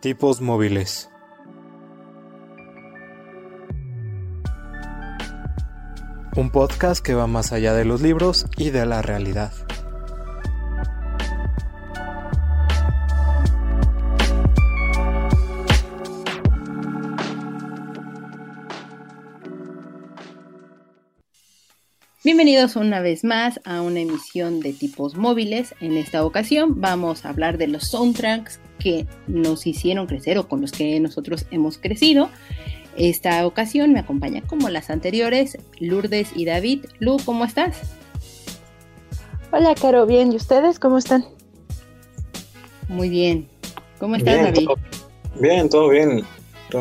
Tipos móviles. Un podcast que va más allá de los libros y de la realidad. Bienvenidos una vez más a una emisión de tipos móviles. En esta ocasión vamos a hablar de los soundtracks que nos hicieron crecer o con los que nosotros hemos crecido. Esta ocasión me acompaña como las anteriores Lourdes y David. Lu, ¿cómo estás? Hola, Caro, bien. ¿Y ustedes cómo están? Muy bien. ¿Cómo estás, David? bien, todo bien.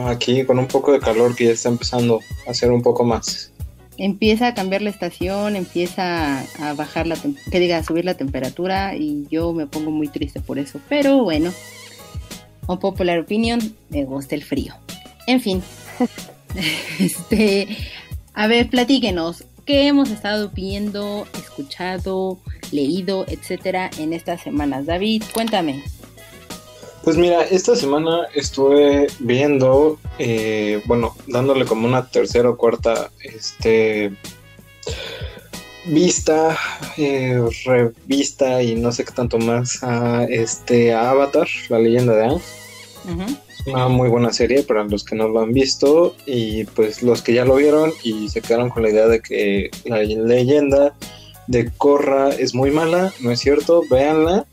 Aquí con un poco de calor que ya está empezando a hacer un poco más empieza a cambiar la estación, empieza a bajar la, que diga, a subir la temperatura y yo me pongo muy triste por eso. Pero bueno, un popular opinion, me gusta el frío. En fin, este, a ver, platíquenos, ¿qué hemos estado viendo, escuchado, leído, etcétera en estas semanas? David, cuéntame. Pues mira, esta semana estuve viendo, eh, bueno, dándole como una tercera o cuarta este, vista, eh, revista y no sé qué tanto más a, este, Avatar, la leyenda de Aang. Es una muy buena serie para los que no lo han visto y pues los que ya lo vieron y se quedaron con la idea de que la leyenda de Korra es muy mala, no es cierto, véanla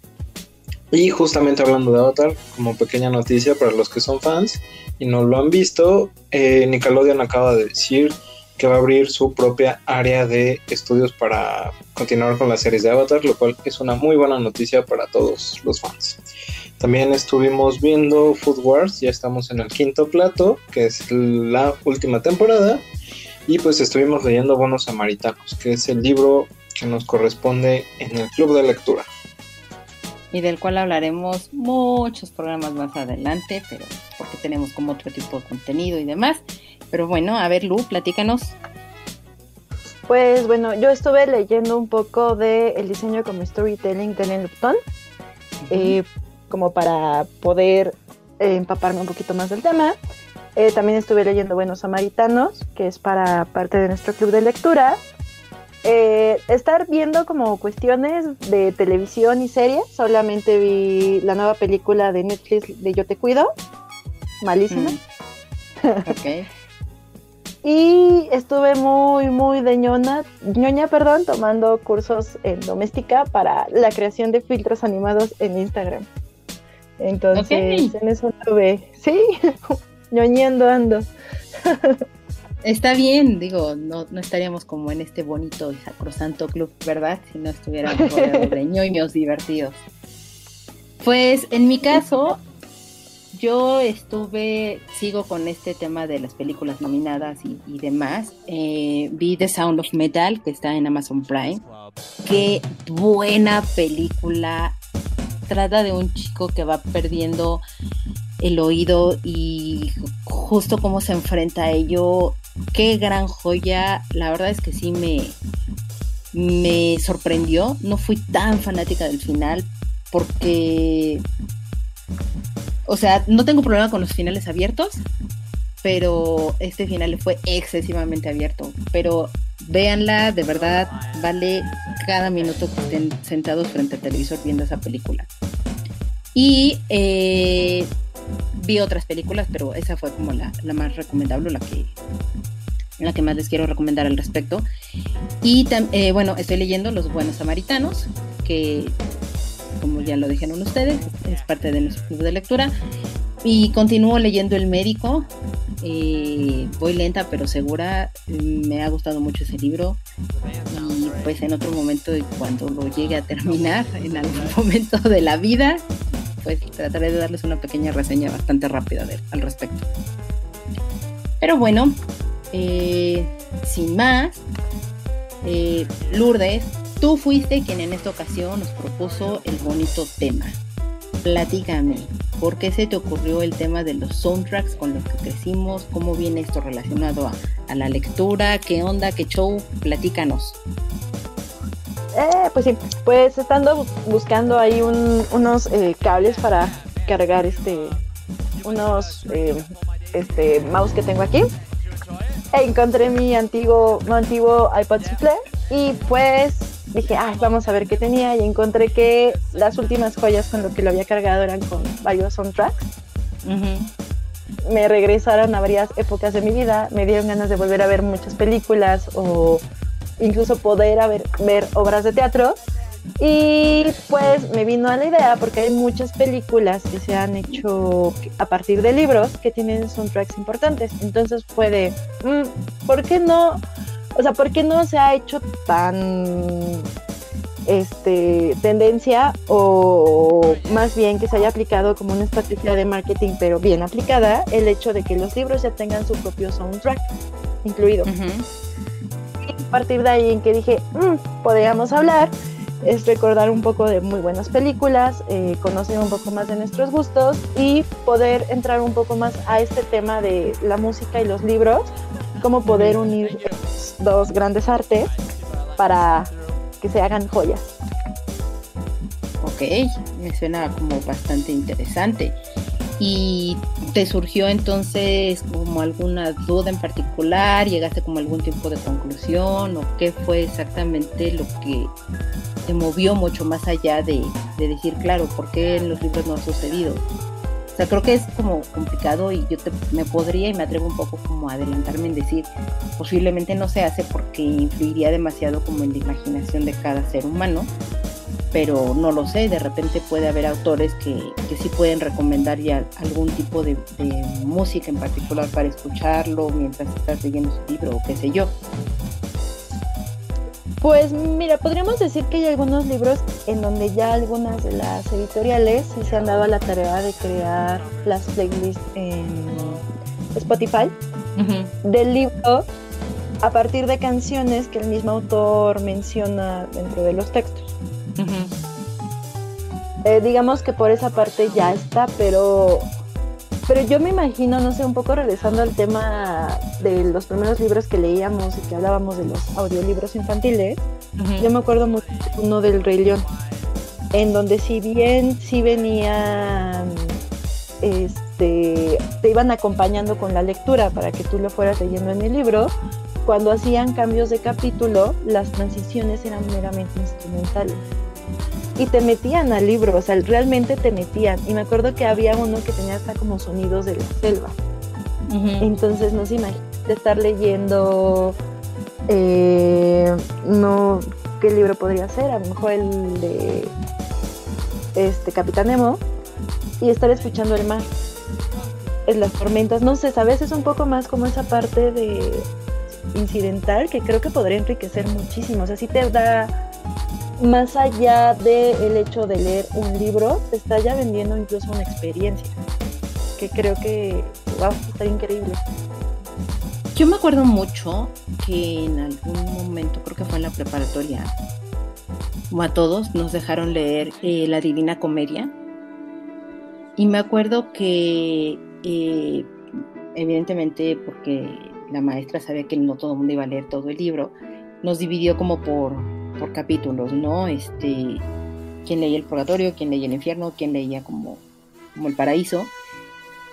y justamente hablando de Avatar, como pequeña noticia para los que son fans y no lo han visto, eh, Nickelodeon acaba de decir que va a abrir su propia área de estudios para continuar con las series de Avatar, lo cual es una muy buena noticia para todos los fans. También estuvimos viendo Food Wars, ya estamos en el quinto plato, que es la última temporada, y pues estuvimos leyendo Bonos Samaritanos, que es el libro que nos corresponde en el club de lectura y del cual hablaremos muchos programas más adelante, pero porque tenemos como otro tipo de contenido y demás. Pero bueno, a ver, Lu, platícanos. Pues bueno, yo estuve leyendo un poco de el diseño como storytelling de Len Lupton, eh, como para poder eh, empaparme un poquito más del tema. Eh, también estuve leyendo Buenos Samaritanos, que es para parte de nuestro club de lectura. Eh, estar viendo como cuestiones de televisión y series. Solamente vi la nueva película de Netflix de Yo Te Cuido. Malísima. Mm. Ok. y estuve muy, muy de ñona, ñoña, perdón, tomando cursos en doméstica para la creación de filtros animados en Instagram. Entonces, en eso ve. Sí, ñoñando ando. Está bien, digo, no, no estaríamos como en este bonito y sacrosanto club, ¿verdad? Si no estuviéramos de ñoños divertidos. Pues en mi caso, yo estuve, sigo con este tema de las películas nominadas y, demás. Eh, vi The Sound of Metal, que está en Amazon Prime. Qué buena película. Trata de un chico que va perdiendo el oído y justo cómo se enfrenta a ello qué gran joya. La verdad es que sí me, me sorprendió. No fui tan fanática del final porque, o sea, no tengo problema con los finales abiertos, pero este final fue excesivamente abierto. Pero véanla, de verdad, vale cada minuto que estén sentados frente al televisor viendo esa película. Y eh, vi otras películas, pero esa fue como la, más recomendable, la que, la que más les quiero recomendar al respecto. Y eh, bueno, estoy leyendo Los Buenos Samaritanos, que como ya lo dijeron ustedes, es parte de nuestro club de lectura. Y continúo leyendo El Médico. Eh, voy lenta pero segura. Me ha gustado mucho ese libro. Y pues en otro momento, cuando lo llegue a terminar, en algún momento de la vida, pues trataré de darles una pequeña reseña bastante rápida al respecto. Pero bueno, eh, sin más, eh, Lourdes, tú fuiste quien en esta ocasión nos propuso el bonito tema. Platícame, ¿por qué se te ocurrió el tema de los soundtracks con los que crecimos? ¿Cómo viene esto relacionado a, la lectura? ¿Qué onda? ¿Qué show? Platícanos. Eh, pues sí, pues estando buscando ahí unos eh, cables para cargar este unos eh, este, mouse que tengo aquí. Encontré mi antiguo, mi antiguo iPod Shuffle y pues dije, ah, vamos a ver qué tenía y encontré que las últimas joyas con lo que lo había cargado eran con varios soundtracks. Me regresaron a varias épocas de mi vida, me dieron ganas de volver a ver muchas películas o incluso poder ver obras de teatro. Y pues me vino a la idea porque hay muchas películas que se han hecho a partir de libros que tienen soundtracks importantes. Entonces puede, mm, ¿por qué no? O sea, ¿por qué no se ha hecho tan este, tendencia o más bien que se haya aplicado como una estrategia de marketing, pero bien aplicada, el hecho de que los libros ya tengan su propio soundtrack incluido. Y a partir de ahí en que dije, mm, podríamos hablar es recordar un poco de muy buenas películas, eh, conocer un poco más de nuestros gustos y poder entrar un poco más a este tema de la música y los libros, cómo poder unir dos grandes artes para que se hagan joyas. Ok, me suena como bastante interesante. ¿Y te surgió entonces como alguna duda en particular? ¿Llegaste como algún tiempo de conclusión? ¿O qué fue exactamente lo que te movió mucho más allá de, decir, claro, ¿por qué en los libros no ha sucedido? O sea, creo que es como complicado y yo me podría y me atrevo un poco como a adelantarme en decir, posiblemente no se hace porque influiría demasiado como en la imaginación de cada ser humano pero no lo sé, de repente puede haber autores que, que sí pueden recomendar ya algún tipo de, música en particular para escucharlo mientras estás leyendo su libro o qué sé yo. Pues mira, podríamos decir que hay algunos libros en donde ya algunas de las editoriales sí se han dado a la tarea de crear las playlists en Spotify del libro a partir de canciones que el mismo autor menciona dentro de los textos. Eh, digamos que por esa parte ya está, pero, pero yo me imagino, no sé, un poco regresando al tema de los primeros libros que leíamos y que hablábamos de los audiolibros infantiles, yo me acuerdo mucho uno del Rey León, en donde si bien sí venían, este, te iban acompañando con la lectura para que tú lo fueras leyendo en el libro, cuando hacían cambios de capítulo, las transiciones eran meramente instrumentales y te metían al libro, o sea, realmente te metían. Y me acuerdo que había uno que tenía hasta como sonidos de la selva. Entonces, no se imagina estar leyendo, eh, no, ¿qué libro podría ser? A lo mejor el de este Capitán Nemo y estar escuchando el mar, es las tormentas, no sé, a veces un poco más como esa parte de incidental que creo que podría enriquecer muchísimo, o sea, sí te da más allá del hecho de leer un libro, te está ya vendiendo incluso una experiencia, que creo que a estar increíble. Yo me acuerdo mucho que en algún momento, creo que fue en la preparatoria, como a todos, nos dejaron leer eh, La Divina Comedia. Y me acuerdo que, eh, evidentemente, porque la maestra sabía que no todo el mundo iba a leer todo el libro, nos dividió como por por capítulos, ¿no? Este, quién leía el purgatorio, quién leía el infierno, quién leía como, como el paraíso.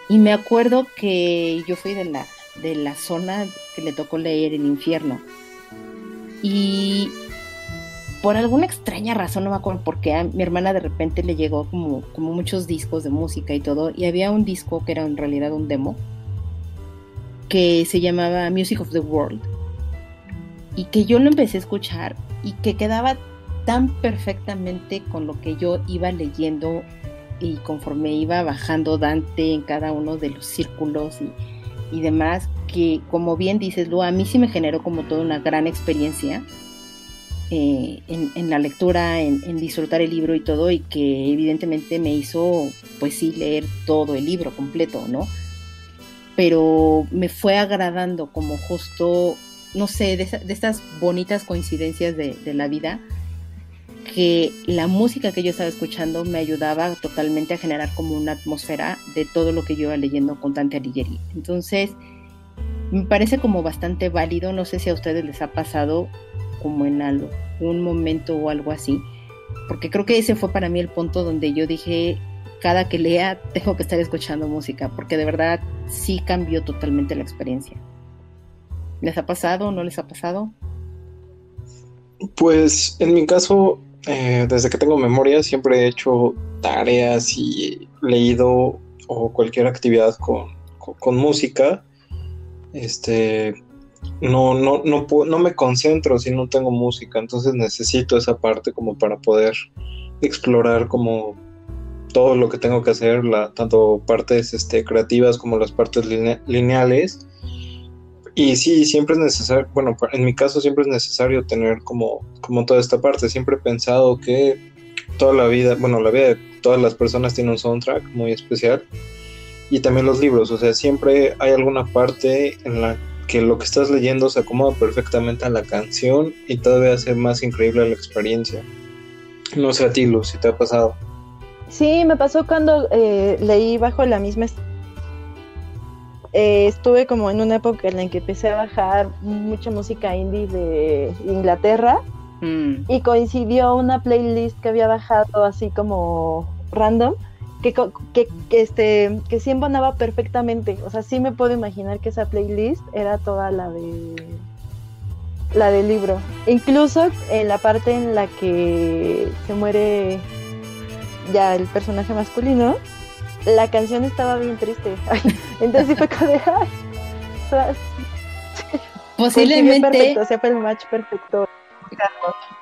Y me acuerdo que yo fui de la, de la zona que le tocó leer el infierno. Y por alguna extraña razón, no me acuerdo por qué, a mi hermana de repente le llegó como, como muchos discos de música y todo. Y había un disco que era en realidad un demo que se llamaba Music of the World. Y que yo lo empecé a escuchar y que quedaba tan perfectamente con lo que yo iba leyendo y conforme iba bajando Dante en cada uno de los círculos y, demás, que como bien dices, Lu, a mí sí me generó como toda una gran experiencia eh, en, la lectura, en, en, disfrutar el libro y todo, y que evidentemente me hizo, pues sí, leer todo el libro completo, ¿no? Pero me fue agradando como justo no sé, de, estas bonitas coincidencias de, la vida, que la música que yo estaba escuchando me ayudaba totalmente a generar como una atmósfera de todo lo que yo iba leyendo con Dante Alighieri. Entonces, me parece como bastante válido, no sé si a ustedes les ha pasado como en algún momento o algo así, porque creo que ese fue para mí el punto donde yo dije, cada que lea tengo que estar escuchando música, porque de verdad sí cambió totalmente la experiencia. ¿Les ha pasado o no les ha pasado? Pues en mi caso, eh, desde que tengo memoria, siempre he hecho tareas y leído o cualquier actividad con, con, música. Este, no, no, no, no me concentro si no tengo música, entonces necesito esa parte como para poder explorar como todo lo que tengo que hacer, la, tanto partes este, creativas como las partes lineales. Y sí, siempre es necesario, bueno, en mi caso siempre es necesario tener como, como toda esta parte. Siempre he pensado que toda la vida, bueno, la vida de todas las personas tiene un soundtrack muy especial. Y también los libros, o sea, siempre hay alguna parte en la que lo que estás leyendo se acomoda perfectamente a la canción y todavía hace más increíble la experiencia. No sé a ti, Luz, si te ha pasado. Sí, me pasó cuando eh, leí bajo la misma... Eh, estuve como en una época en la que empecé a bajar mucha música indie de Inglaterra mm. y coincidió una playlist que había bajado así como random que, que, este, que sí embonaba perfectamente. O sea, sí me puedo imaginar que esa playlist era toda la de la del libro. Incluso en la parte en la que se muere ya el personaje masculino, la canción estaba bien triste. Entonces fue como de, Posiblemente. Perfecto, fue el match perfecto.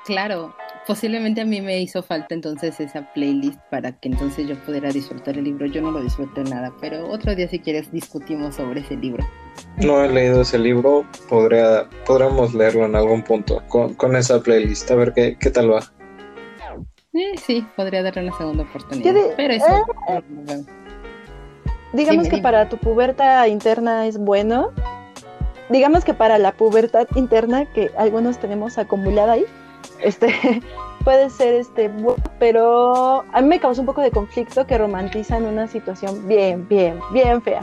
Claro, posiblemente a mí me hizo falta entonces esa playlist para que entonces yo pudiera disfrutar el libro. Yo no lo disfruté nada, pero otro día si quieres discutimos sobre ese libro. No he leído ese libro, podría, podríamos leerlo en algún punto con, con esa playlist, a ver qué, qué tal va. Eh, sí, podría darle una segunda oportunidad. pero eso. Eh, digamos que para tu puberta interna es bueno. Digamos que para la pubertad interna que algunos tenemos acumulada ahí, este puede ser este pero a mí me causa un poco de conflicto que romantizan una situación bien, bien, bien fea.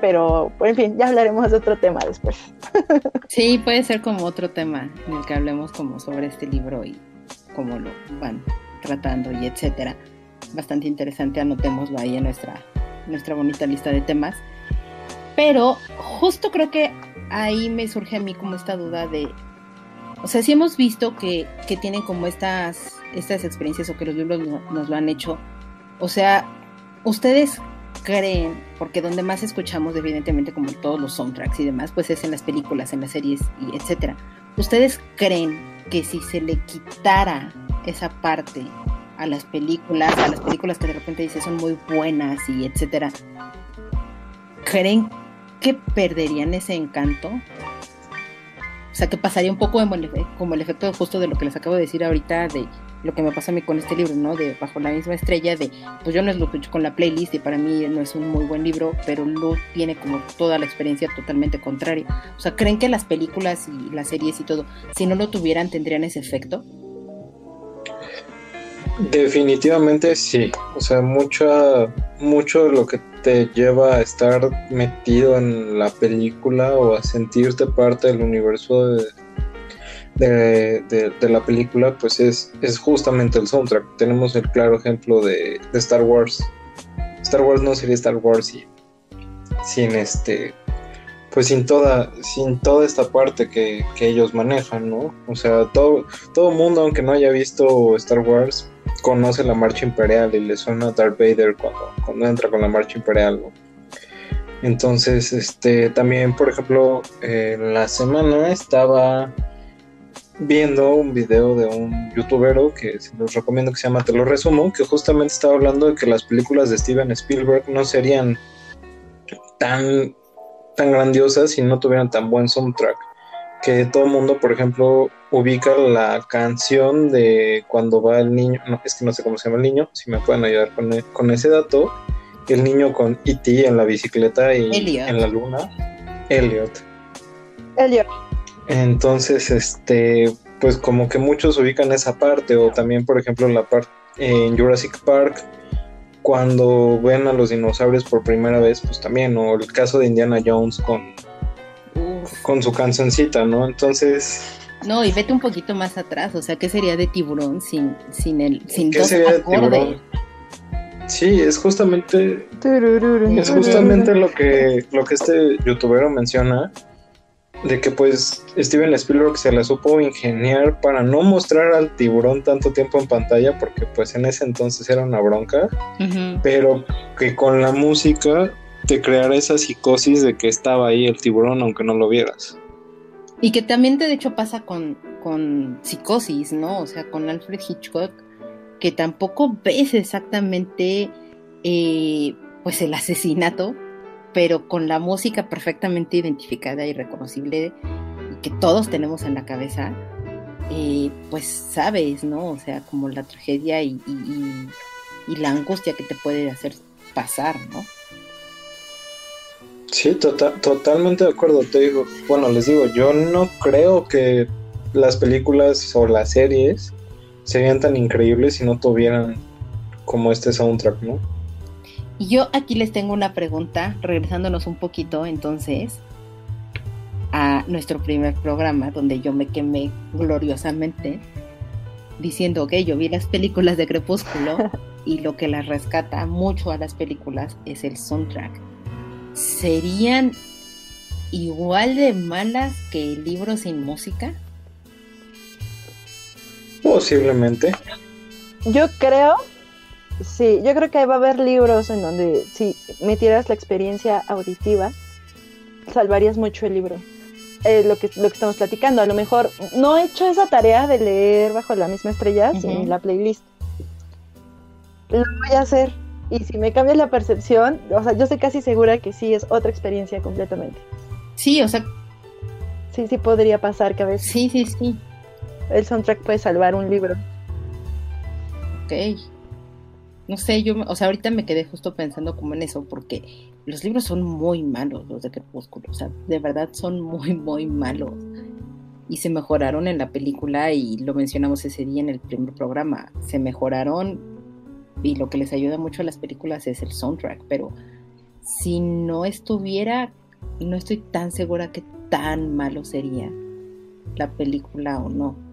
Pero, en fin, ya hablaremos de otro tema después. Sí, puede ser como otro tema en el que hablemos como sobre este libro y cómo lo van tratando y etcétera. Bastante interesante, anotémoslo ahí en nuestra, nuestra bonita lista de temas. Pero justo creo que ahí me surge a mí como esta duda de, o sea, si hemos visto que, que tienen como estas, estas experiencias o que los libros nos lo han hecho, o sea, ustedes creen, porque donde más escuchamos evidentemente como todos los soundtracks y demás, pues es en las películas, en las series y etcétera. ¿Ustedes creen que si se le quitara esa parte a las películas, a las películas que de repente dice son muy buenas y etcétera, ¿creen que perderían ese encanto? O sea, que pasaría un poco como el, efecto justo de lo que les acabo de decir ahorita, de lo que me pasa a mí con este libro, ¿no? De Bajo la misma estrella, de pues yo no es lo escucho con la playlist y para mí no es un muy buen libro, pero Luz tiene como toda la experiencia totalmente contraria. O sea, ¿creen que las películas y las series y todo, si no lo tuvieran, tendrían ese efecto? Definitivamente sí, o sea, mucha, mucho de lo que te lleva a estar metido en la película o a sentirte parte del universo de, de, la película, pues es, es justamente el soundtrack. Tenemos el claro ejemplo de, Star Wars. Star Wars no sería Star Wars sin este pues sin toda, sin toda esta parte que, que, ellos manejan, ¿no? O sea, todo, todo mundo, aunque no haya visto Star Wars, conoce la marcha imperial y le suena Darth Vader cuando, cuando entra con la marcha imperial. Entonces, este, también, por ejemplo, la semana estaba viendo un video de un youtubero que se los recomiendo que se llama Te lo resumo, que justamente estaba hablando de que las películas de Steven Spielberg no serían tan tan grandiosas si no tuvieran tan buen soundtrack. Que todo el mundo, por ejemplo, ubica la canción de cuando va el niño, no, es que no sé cómo se llama el niño, si me pueden ayudar con, e, con ese dato, el niño con E.T. en la bicicleta y en la luna, Elliot. Elliot. Entonces, este, pues como que muchos ubican esa parte, o también, por ejemplo, la parte en Jurassic Park, cuando ven a los dinosaurios por primera vez, pues también, o el caso de Indiana Jones con, con su cancioncita, ¿no? Entonces... No, y vete un poquito más atrás, o sea, ¿qué sería de tiburón sin, sin el sin ¿Qué sería de tiburón? Sí, es justamente es justamente lo que lo que este youtubero menciona de que pues Steven Spielberg se la supo ingeniar para no mostrar al tiburón tanto tiempo en pantalla porque pues en ese entonces era una bronca, pero que con la música te esa psicosis de que estaba ahí el tiburón aunque no lo vieras. Y que también de hecho pasa con, con psicosis, ¿no? O sea, con Alfred Hitchcock, que tampoco ves exactamente eh, pues el asesinato, pero con la música perfectamente identificada y reconocible que todos tenemos en la cabeza, eh, pues sabes, ¿no? O sea, como la tragedia y, la angustia que te puede hacer pasar, ¿no? Sí, tota-, totalmente de acuerdo. Te digo, bueno, les digo, yo no creo que las películas o las series serían tan increíbles si no tuvieran como este soundtrack, ¿no? Y yo aquí les tengo una pregunta, regresándonos un poquito entonces a nuestro primer programa, donde yo me quemé gloriosamente diciendo que yo vi las películas de Crepúsculo y lo que las rescata mucho a las películas es el soundtrack. ¿Serían igual de malas que el libro sin música? Posiblemente. Yo creo Sí, yo creo que va a haber libros en donde si metieras la experiencia auditiva, salvarías mucho el libro. Eh, lo, que, lo que estamos platicando, a lo mejor no he hecho esa tarea de leer bajo la misma estrella sin la playlist. Lo voy a hacer. Y si me cambia la percepción, o sea, yo estoy casi segura que sí es otra experiencia completamente. Sí, o sea. Sí, sí podría pasar que a veces. Sí, sí, sí. El soundtrack puede salvar un libro. Ok no sé, yo, o sea, ahorita me quedé justo pensando como en eso, porque los libros son muy malos, los de Crepúsculo, o sea, de verdad son muy, muy malos. Y se mejoraron en la película y lo mencionamos ese día en el primer programa, se mejoraron y lo que les ayuda mucho a las películas es el soundtrack, pero si no estuviera, no estoy tan segura que tan malo sería la película o no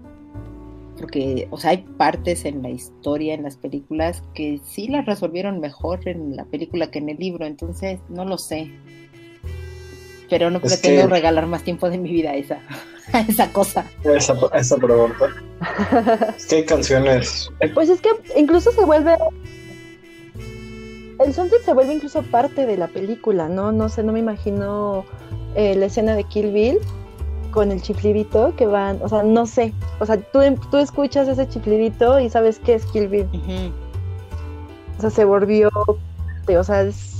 porque, o sea, hay partes en la historia, en las películas, que sí las resolvieron mejor en la película que en el libro, entonces no lo sé. Pero no pretendo regalar más tiempo de mi vida a esa, a esa cosa. Esa, esa pregunta. es que hay canciones. Pues es que incluso se vuelve. El soundtrack se vuelve incluso parte de la película, ¿no? No sé, no me imagino eh, la escena de Kill Bill con el chiflidito que van, o sea, no sé, o sea, tú, tú escuchas ese chiflidito y sabes qué es Kill Bill. O sea, se volvió, o sea, es,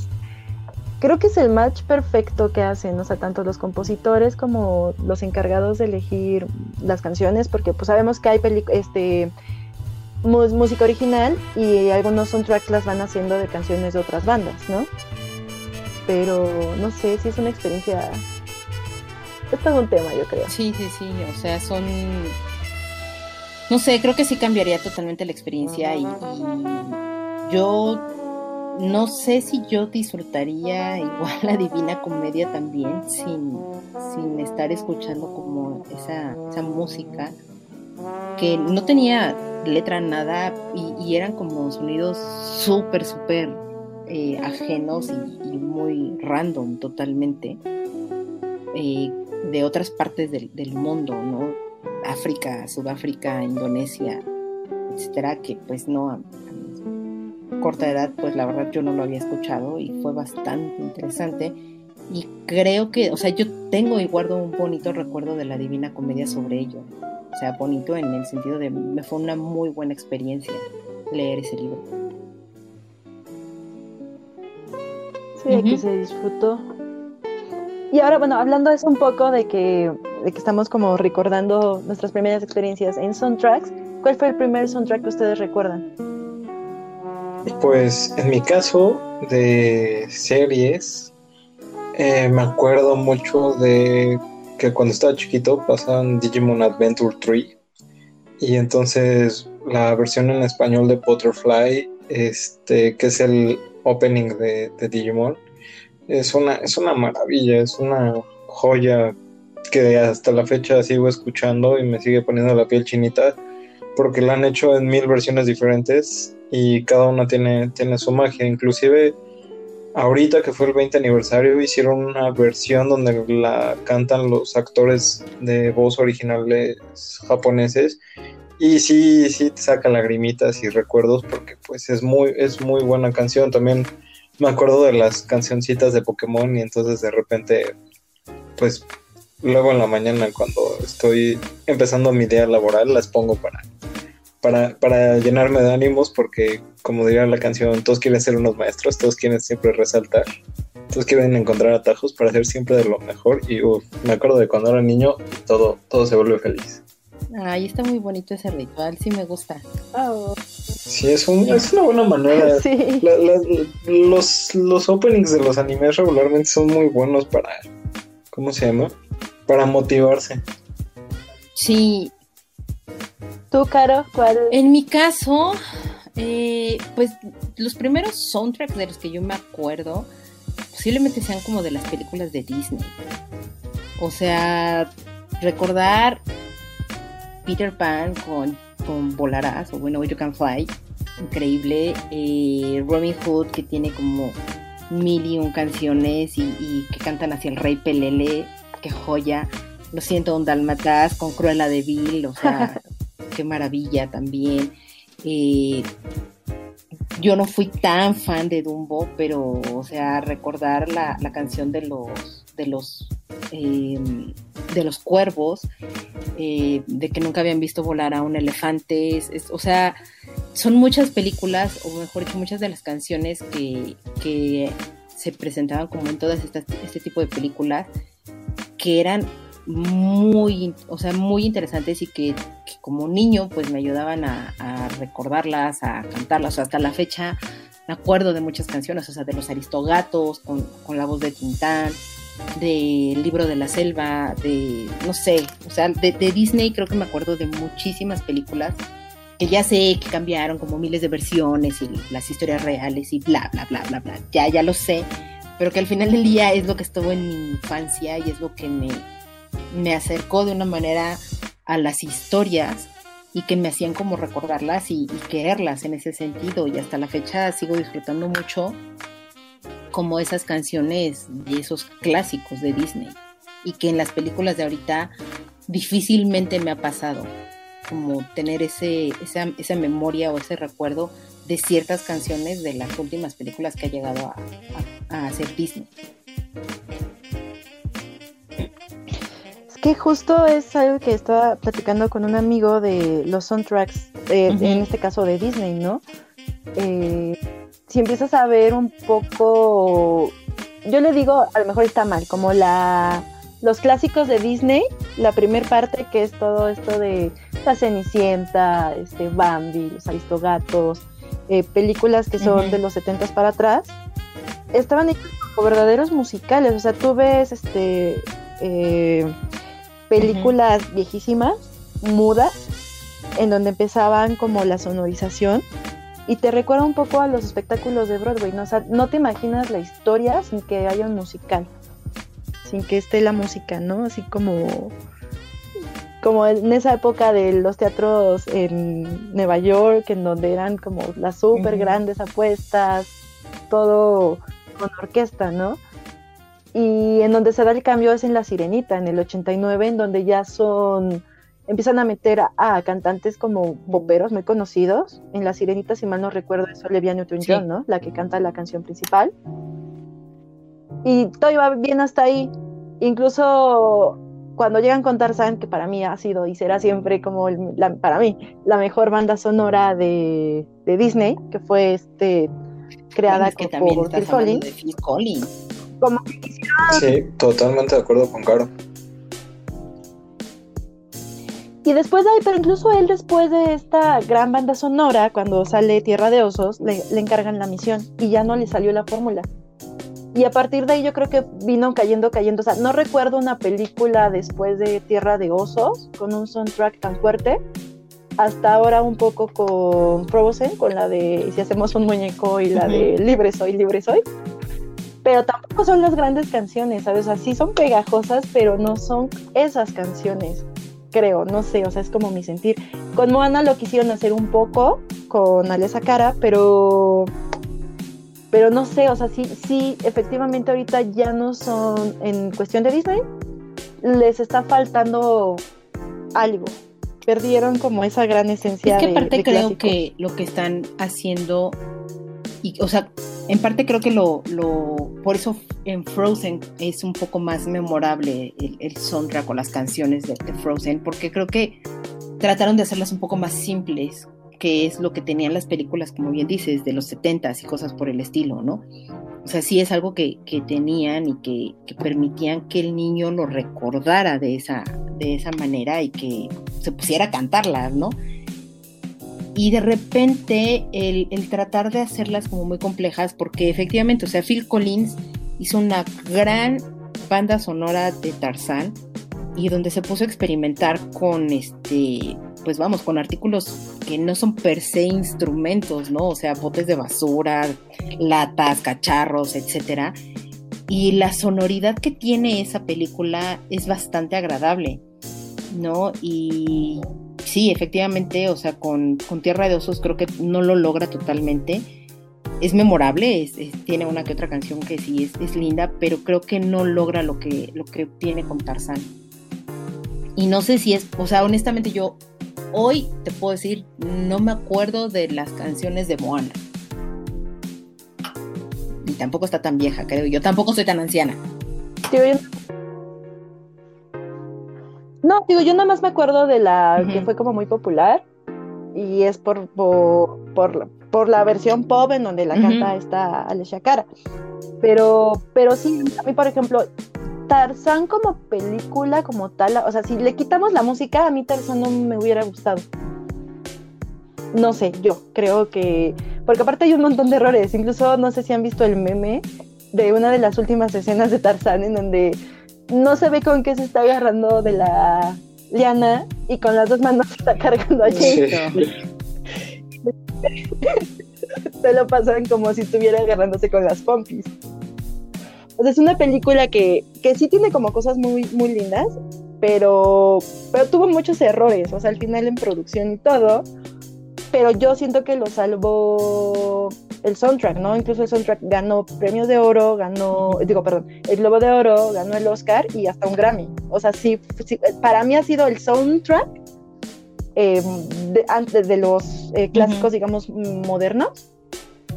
creo que es el match perfecto que hacen, o sea, tanto los compositores como los encargados de elegir las canciones, porque pues sabemos que hay este música original y algunos soundtracks las van haciendo de canciones de otras bandas, ¿no? Pero no sé si es una experiencia es todo un tema, yo creo. Sí, sí, sí, o sea, son... No sé, creo que sí cambiaría totalmente la experiencia y, yo no sé si yo disfrutaría igual la Divina Comedia también sin, sin estar escuchando como esa, esa música que no tenía letra nada y, eran como sonidos súper, súper eh, ajenos y, muy random totalmente. Eh, de otras partes del, mundo, ¿no? África, Sudáfrica, Indonesia, etcétera, que pues no, corta edad, pues la verdad yo no lo había escuchado y fue bastante interesante. Y creo que, o sea, yo tengo y guardo un bonito recuerdo de la Divina Comedia sobre ello. O sea, bonito en el sentido de, me fue una muy buena experiencia leer ese libro. Sí, que se disfrutó. Y ahora, bueno, hablando eso un poco de que, de que estamos como recordando nuestras primeras experiencias en soundtracks, ¿cuál fue el primer soundtrack que ustedes recuerdan? Pues en mi caso de series, eh, me acuerdo mucho de que cuando estaba chiquito pasaban Digimon Adventure 3 y entonces la versión en español de Butterfly, este, que es el opening de Digimon, es una, es una maravilla, es una joya que hasta la fecha sigo escuchando y me sigue poniendo la piel chinita porque la han hecho en mil versiones diferentes y cada una tiene, tiene su magia. Inclusive ahorita que fue el 20 aniversario hicieron una versión donde la cantan los actores de voz originales japoneses y sí, sí te saca lagrimitas y recuerdos porque pues es muy, es muy buena canción. También me acuerdo de las cancioncitas de Pokémon y entonces de repente pues luego en la mañana cuando estoy empezando mi día laboral las pongo para para, para llenarme de ánimos porque, como diría la canción, todos quieren ser unos maestros, todos quieren siempre resaltar, todos quieren encontrar atajos para hacer siempre de lo mejor y me acuerdo de cuando era niño todo, todo se vuelve feliz. Ay, está muy bonito ese ritual, sí me gusta. Oh. Sí, es, un, es una buena manera. Sí. los, los openings de los animes regularmente son muy buenos para, ¿cómo se llama? Para motivarse. Sí, ¿Tú, Caro, cuál? En mi caso, eh, pues los primeros soundtracks de los que yo me acuerdo posiblemente sean como de las películas de Disney. O sea, recordar Peter Pan con, con Volarás o bueno, You Can Fly, increíble. Eh, Robin Hood que tiene como mil y un canciones y, y, que cantan hacia el rey Pelele, qué joya. Lo siento, Don Dalmatas con Cruella de Vil, o sea, qué maravilla también. Eh, yo no fui tan fan de Dumbo, pero, o sea, recordar la, canción de los, de los, em, de los cuervos, eh, de que nunca habían visto volar a un elefante, o sea, son muchas películas, o mejor dicho, muchas de las canciones que, que se presentaban como en todas estas, este tipo de películas, que eran muy, o sea, muy interesantes y que, como niño pues me ayudaban a, recordarlas, a cantarlas. hasta la fecha me acuerdo de muchas canciones, o sea, de los Aristogatos con, con la voz de Tintán, del libro de la selva, de, no sé, o sea, de, de, Disney creo que me acuerdo de muchísimas películas que ya sé que cambiaron como miles de versiones y las historias reales y bla, bla, bla, bla, bla, ya, ya lo sé, pero que al final del día es lo que estuvo en mi infancia y es lo que me, me acercó de una manera a las historias y que me hacían como recordarlas y, quererlas en ese sentido. Y hasta la fecha sigo disfrutando mucho como esas canciones y esos clásicos de Disney. Y que en las películas de ahorita difícilmente me ha pasado como tener ese, esa memoria o ese recuerdo de ciertas canciones de las últimas películas que ha llegado a hacer Disney. que justo es algo que estaba platicando con un amigo de los soundtracks, eh, en este caso de Disney, ¿no? Eh, si empiezas a ver un poco, yo le digo, a lo mejor está mal, como la los clásicos de Disney, la primera parte que es todo esto de La Cenicienta, este Bambi, Los Aristogatos, eh, películas que son de los 70 para atrás, estaban hechos como verdaderos musicales, o sea, tú ves este películas viejísimas, mudas, en donde empezaban como la sonorización y te recuerda un poco a los espectáculos de Broadway, ¿no? no te imaginas la historia sin que haya un musical, sin que esté la música, ¿no? Así como como en esa época de los teatros en Nueva York, en donde eran como las súper grandes apuestas, todo con orquesta, ¿no? Y en donde se da el cambio es en La Sirenita, en el 89, en donde ya son, empiezan a meter a, cantantes como bomberos muy conocidos. En La Sirenita, si mal no recuerdo, es Olivia Newton-John, ¿no? La que canta la canción principal. Y todo iba bien hasta ahí. Incluso cuando llegan con Tarzán, que para mí ha sido y será siempre como para mí la mejor banda sonora de, Disney, que fue este creada por Phil Collins como Sí, totalmente de acuerdo con Caro. Y después de ahí, pero incluso él después de esta gran banda sonora, cuando sale Tierra de Osos, le, encargan la misión y ya no le salió la fórmula. Y a partir de ahí yo creo que vino cayendo, cayendo. O sea, no recuerdo una película después de Tierra de Osos con un soundtrack tan fuerte. Hasta ahora un poco con Frozen, con la de Si hacemos un muñeco y la de Libre soy, libre soy pero tampoco son las grandes canciones, ¿sabes? O sea, sí son pegajosas, pero no son esas canciones, creo, no sé, o sea, es como mi sentir. Con Moana lo quisieron hacer un poco, con Alessa Cara, pero pero no sé, o sea, sí, sí, efectivamente ahorita ya no son, en cuestión de Disney, les está faltando algo. Perdieron como esa gran esencia. Es que aparte creo que lo que están haciendo, y, o sea, en parte creo que lo, lo, por eso en Frozen es un poco más memorable el, el soundtrack o las canciones de, de Frozen, porque creo que trataron de hacerlas un poco más simples, que es lo que tenían las películas, como bien dices, de los 70s y cosas por el estilo, ¿no? O sea, sí es algo que, tenían y que, permitían que el niño lo recordara de esa, de esa manera y que se pusiera a cantarlas, ¿no? Y de repente el, el tratar de hacerlas como muy complejas, porque efectivamente, o sea, Phil Collins hizo una gran banda sonora de Tarzán y donde se puso a experimentar con este pues vamos, con artículos que no son per se instrumentos, ¿no? O sea, botes de basura, latas, cacharros, etcétera. Y la sonoridad que tiene esa película es bastante agradable, ¿no? Y sí, efectivamente, o sea, con, Tierra de Osos creo que no lo logra totalmente. Es memorable, tiene una que otra canción que sí es, es, linda, pero creo que no logra lo que, lo que tiene con Tarzán. Y no sé si es, o sea, honestamente yo hoy te puedo decir, no me acuerdo de las canciones de Moana. Y tampoco está tan vieja, creo. Yo tampoco soy tan anciana. No, digo, yo nada más me acuerdo de la que fue como muy popular. Y es por, por, por, la versión pop en donde la canta esta Alessia Cara. Pero, pero sí, a mí, por ejemplo, Tarzán como película, como tal, o sea, si le quitamos la música, a mí Tarzán no me hubiera gustado. No sé, yo creo que. Porque aparte hay un montón de errores. Incluso no sé si han visto el meme de una de las últimas escenas de Tarzán en donde no se ve con qué se está agarrando de la liana y con las dos manos se está cargando a Jake. se lo pasan como si estuviera agarrándose con las pompis. O sea, es una película que, que sí tiene como cosas muy, muy lindas, pero, pero tuvo muchos errores, o sea, al final en producción y todo, pero yo siento que lo salvó el soundtrack, ¿no? Incluso el soundtrack ganó premios de oro, ganó, digo, perdón, el Globo de Oro, ganó el Oscar y hasta un Grammy. O sea, sí, para mí ha sido el soundtrack eh, de, antes de los eh, clásicos, digamos, modernos,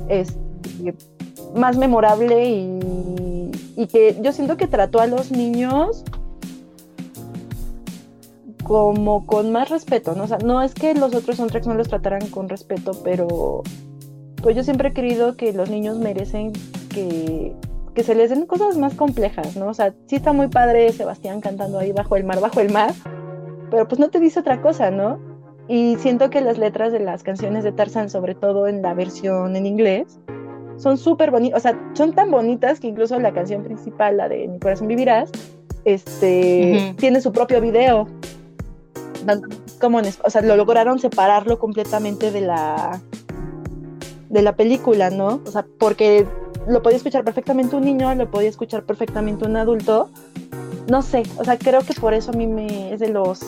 es, más memorable y, que yo siento que trató a los niños como con más respeto, ¿no? O sea, no es que los otros soundtracks no los trataran con respeto, pero pues yo siempre he creído que los niños merecen que, que se les den cosas más complejas, ¿no? O sea, sí está muy padre Sebastián cantando ahí bajo el mar, bajo el mar, pero pues no te dice otra cosa, ¿no? Y siento que las letras de las canciones de Tarzan, sobre todo en la versión en inglés, son súper bonitas, o sea, son tan bonitas que incluso la canción principal, la de Mi corazón vivirás, este, tiene su propio video. Como o sea, lo lograron separarlo completamente de la de la película, ¿no? O sea, porque lo podía escuchar perfectamente un niño, lo podía escuchar perfectamente un adulto. No sé, o sea, creo que por eso a mí me es de los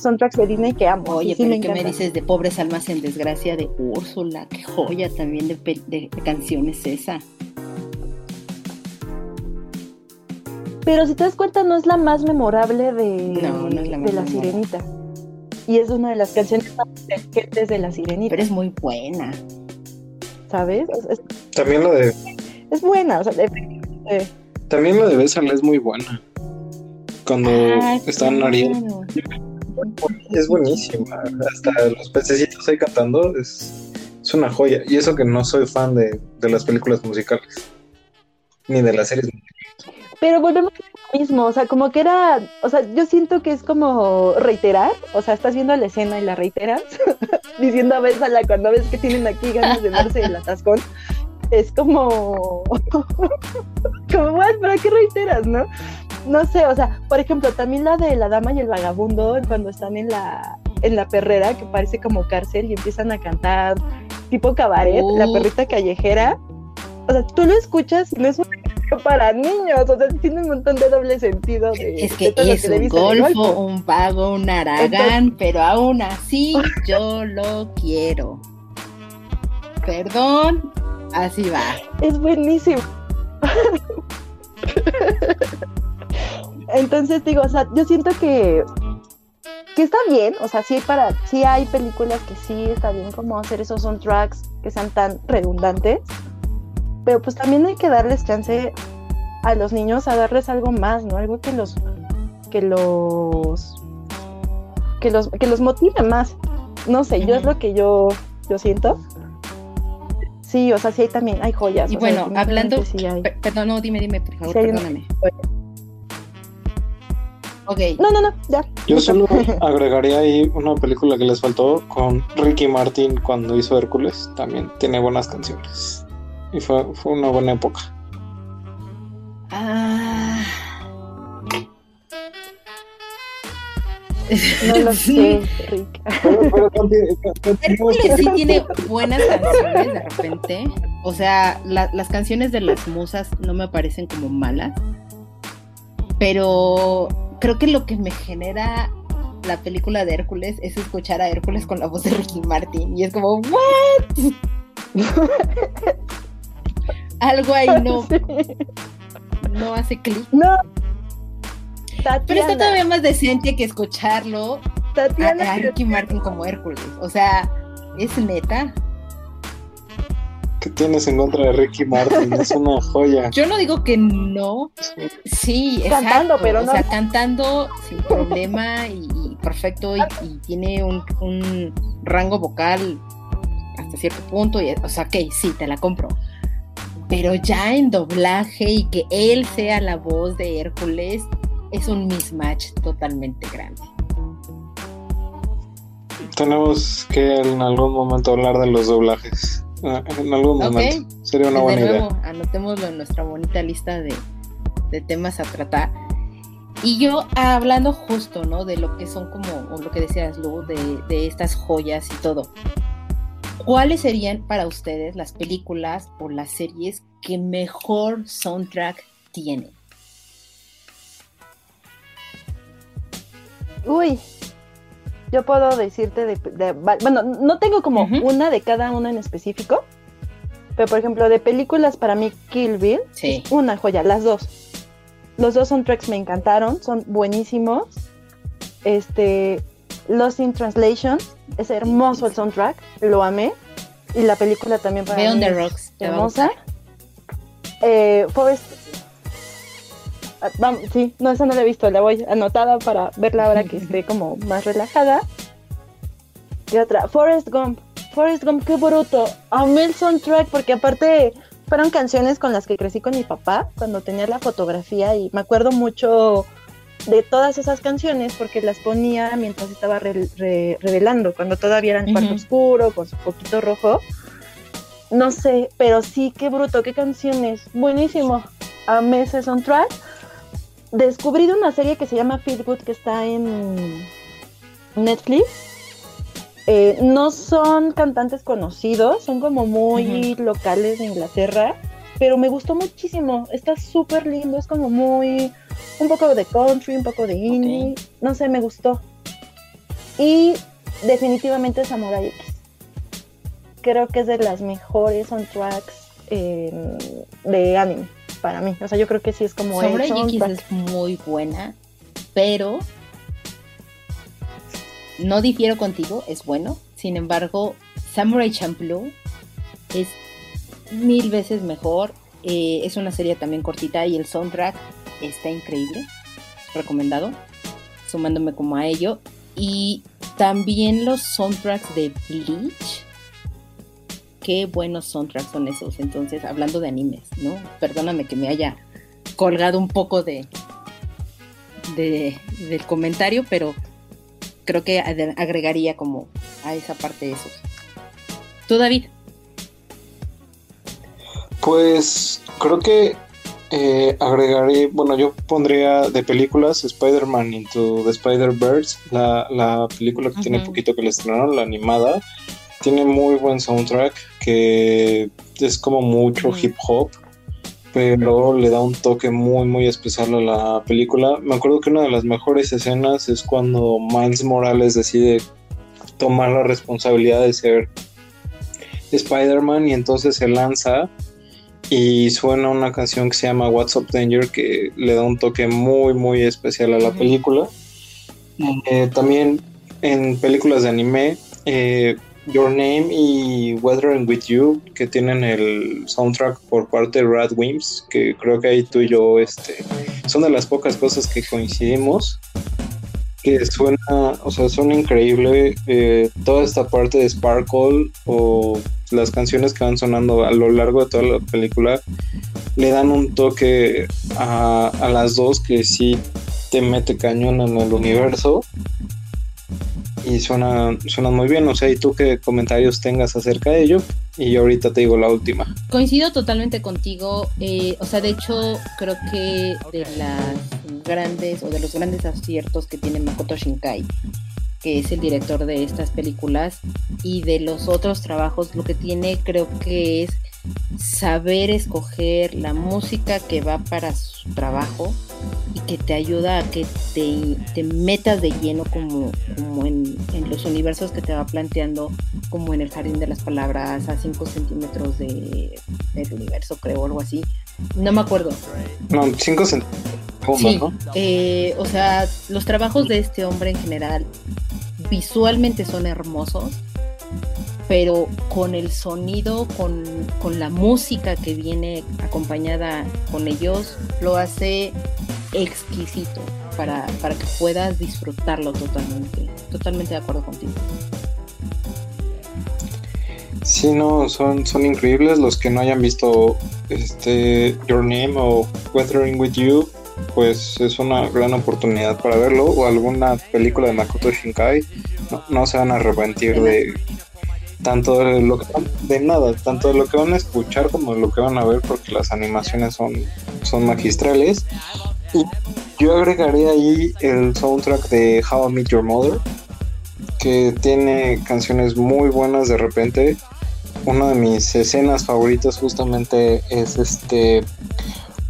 soundtracks de Disney que amo. Oye, pero ¿qué me dices de Pobres Almas en Desgracia de Úrsula? Qué joya también de, canciones esa. Pero si te das cuenta, no es la más memorable de, la, Sirenita. Y es una de las canciones más inteligentes de la Sirenita. Pero es muy buena. ¿Sabes? También lo de. Es buena, o sea, También lo de Bésala es muy buena. Cuando ah, están Ariel es buenísima. Hasta los pececitos ahí cantando es, es, una joya. Y eso que no soy fan de, las películas musicales, ni de las series musicales. Pero volvemos a lo mismo, o sea, como que era, o sea, yo siento que es como reiterar, o sea, estás viendo la escena y la reiteras, diciendo a Bésala cuando ves que tienen aquí ganas de verse el atascón, es como, como, ¿para qué reiteras, no? No sé, o sea, por ejemplo, también la de la dama y el vagabundo, cuando están en la, en la perrera, que parece como cárcel, y empiezan a cantar tipo cabaret, la perrita callejera. O sea, tú lo escuchas y no es una para niños, o sea, tiene un montón de doble sentido. es que es un golfo, un vago, un aragán, pero aún así yo lo quiero. Perdón, así va. Es buenísimo. Entonces digo, o sea, yo siento que que está bien, o sea, sí para sí hay películas que sí está bien como hacer esos soundtracks que sean tan redundantes, pero pues también hay que darles chance a los niños a darles algo más, ¿no? Algo que los que los que los que los motive más. No sé, yo es lo que yo yo siento. Sí, o sea, sí hay también hay joyas. Y bueno, hablando, perdón, no, dime, dime, por favor, perdóname. No, no, no, ya. Yo solo agregaría ahí una película que les faltó con Ricky Martin cuando hizo Hércules. También tiene buenas canciones. Y fue, fue una buena época. Ah. No lo sé, Rick. Hércules sí tiene buenas canciones de repente. O sea, las canciones de las musas no me parecen como malas. Pero creo que lo que me genera la película de Hércules es escuchar a Hércules con la voz de Ricky Martin y es como, ¿what? Algo ahí no, no hace clic. No. Pero está todavía más decente que escucharlo a, Ricky Martin como Hércules. O sea, es neta. ¿Qué tienes en contra de Ricky Martin? Es una joya. Yo no digo que no. Sí, cantando, pero no. O sea, cantando sin problema y, perfecto y, tiene un, rango vocal hasta cierto punto. Y, o sea, ok, sí, te la compro. Pero ya en doblaje y que él sea la voz de Hércules es un mismatch totalmente grande. Tenemos que en algún momento hablar de los doblajes. Ah, en algún momento. Sería una buena idea. Anotémoslo en nuestra bonita lista de, temas a tratar. Y yo hablando justo, ¿no? De lo que son como, lo que decías, Lu, de, de estas joyas y todo. ¿Cuáles serían para ustedes las películas o las series que mejor soundtrack tienen? Uy, yo puedo decirte de, bueno, no tengo como una de cada una en específico, pero por ejemplo, de películas para mí Kill Bill, una joya, las dos. Los dos soundtracks me encantaron, son buenísimos. Este, Lost in Translation, es hermoso el soundtrack, lo amé. Y la película también para mí the Rocks, hermosa. Eh, Forest vamos, sí, no, esa no la he visto, la voy anotada para verla ahora que esté como más relajada. Y otra, Forrest Gump. Forrest Gump, qué bruto. Amé el soundtrack porque aparte fueron canciones con las que crecí con mi papá cuando tenía la fotografía y me acuerdo mucho de todas esas canciones porque las ponía mientras estaba revelando, cuando todavía era en cuarto oscuro, con su poquito rojo. No sé, pero sí, qué bruto, qué canciones. Buenísimo. Amé ese soundtrack descubrí una serie que se llama Feel Good que está en Netflix. Eh, no son cantantes conocidos, son como muy locales de Inglaterra, pero me gustó muchísimo. Está súper lindo, es como muy. un poco de country, un poco de indie. No sé, me gustó. Y definitivamente Samurai X. Creo que es de las mejores soundtracks eh, de anime para mí. O sea, yo creo que sí es como Samurai X es muy buena, pero no difiero contigo, es bueno. Sin embargo, Samurai Champloo es mil veces mejor. Eh, es una serie también cortita y el soundtrack está increíble. Recomendado. Sumándome como a ello. Y también los soundtracks de Bleach qué buenos soundtracks son esos. Entonces, hablando de animes, ¿no? Perdóname que me haya colgado un poco de, de del comentario, pero creo que agregaría como a esa parte esos. ¿Tú, David? Pues creo que eh, agregaré, bueno, yo pondría de películas Spider-Man Into the Spider-Verse, la, la película que tiene poquito que le estrenaron, la animada tiene muy buen soundtrack que es como mucho hip hop pero le da un toque muy, muy especial a la película. Me acuerdo que una de las mejores escenas es cuando Miles Morales decide tomar la responsabilidad de ser Spider-Man y entonces se lanza y suena una canción que se llama What's Up Danger que le da un toque muy muy especial a la película. Eh, también en películas de anime, eh, Your Name y Weathering With You, que tienen el soundtrack por parte de Rad Wims, que creo que ahí tú y yo este, son de las pocas cosas que coincidimos. Que suena, o sea, suena increíble eh, toda esta parte de Sparkle o las canciones que van sonando a lo largo de toda la película le dan un toque a, a las dos que sí te mete cañón en el universo y suena, suena muy bien. O sea, ¿y tú qué comentarios tengas acerca de ello? Y yo ahorita te digo la última. Coincido totalmente contigo. Eh, o sea, de hecho, creo que de las grandes o de los grandes aciertos que tiene Makoto Shinkai que es el director de estas películas y de los otros trabajos, lo que tiene creo que es saber escoger la música que va para su trabajo y que te ayuda a que te, te metas de lleno como, como en, los universos que te va planteando, como en el jardín de las palabras, a 5 centímetros de, del universo, creo, algo así. No me acuerdo. No, 5 centímetros. Sí, eh, o sea, los trabajos de este hombre en general visualmente son hermosos pero con el sonido, con, la música que viene acompañada con ellos, lo hace exquisito para, para que puedas disfrutarlo totalmente. Totalmente de acuerdo contigo. Sí, no, son, son increíbles los que no hayan visto este Your Name o Weathering with You, pues es una gran oportunidad para verlo o alguna película de Makoto Shinkai, no, no se van a arrepentir de, tanto de lo que de nada, tanto de lo que van a escuchar como de lo que van a ver, porque las animaciones son, son magistrales. Y yo agregaría ahí el soundtrack de How I Meet Your Mother, que tiene canciones muy buenas de repente. Una de mis escenas favoritas justamente es este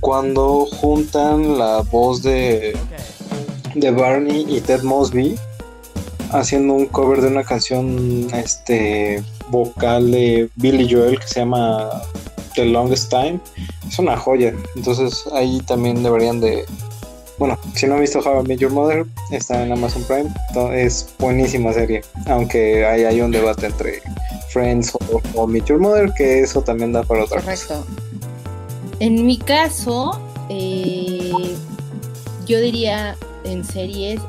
cuando juntan la voz de, de Barney y Ted Mosby haciendo un cover de una canción este vocal de Billy Joel que se llama The Longest Time. Es una joya. Entonces ahí también deberían de. Bueno, si no han visto How I Met Your Mother, está en Amazon Prime. Es buenísima serie. Aunque ahí hay un debate entre Friends o, o Meet Your Mother, que eso también da para otra Correcto. En mi caso, eh, yo diría en series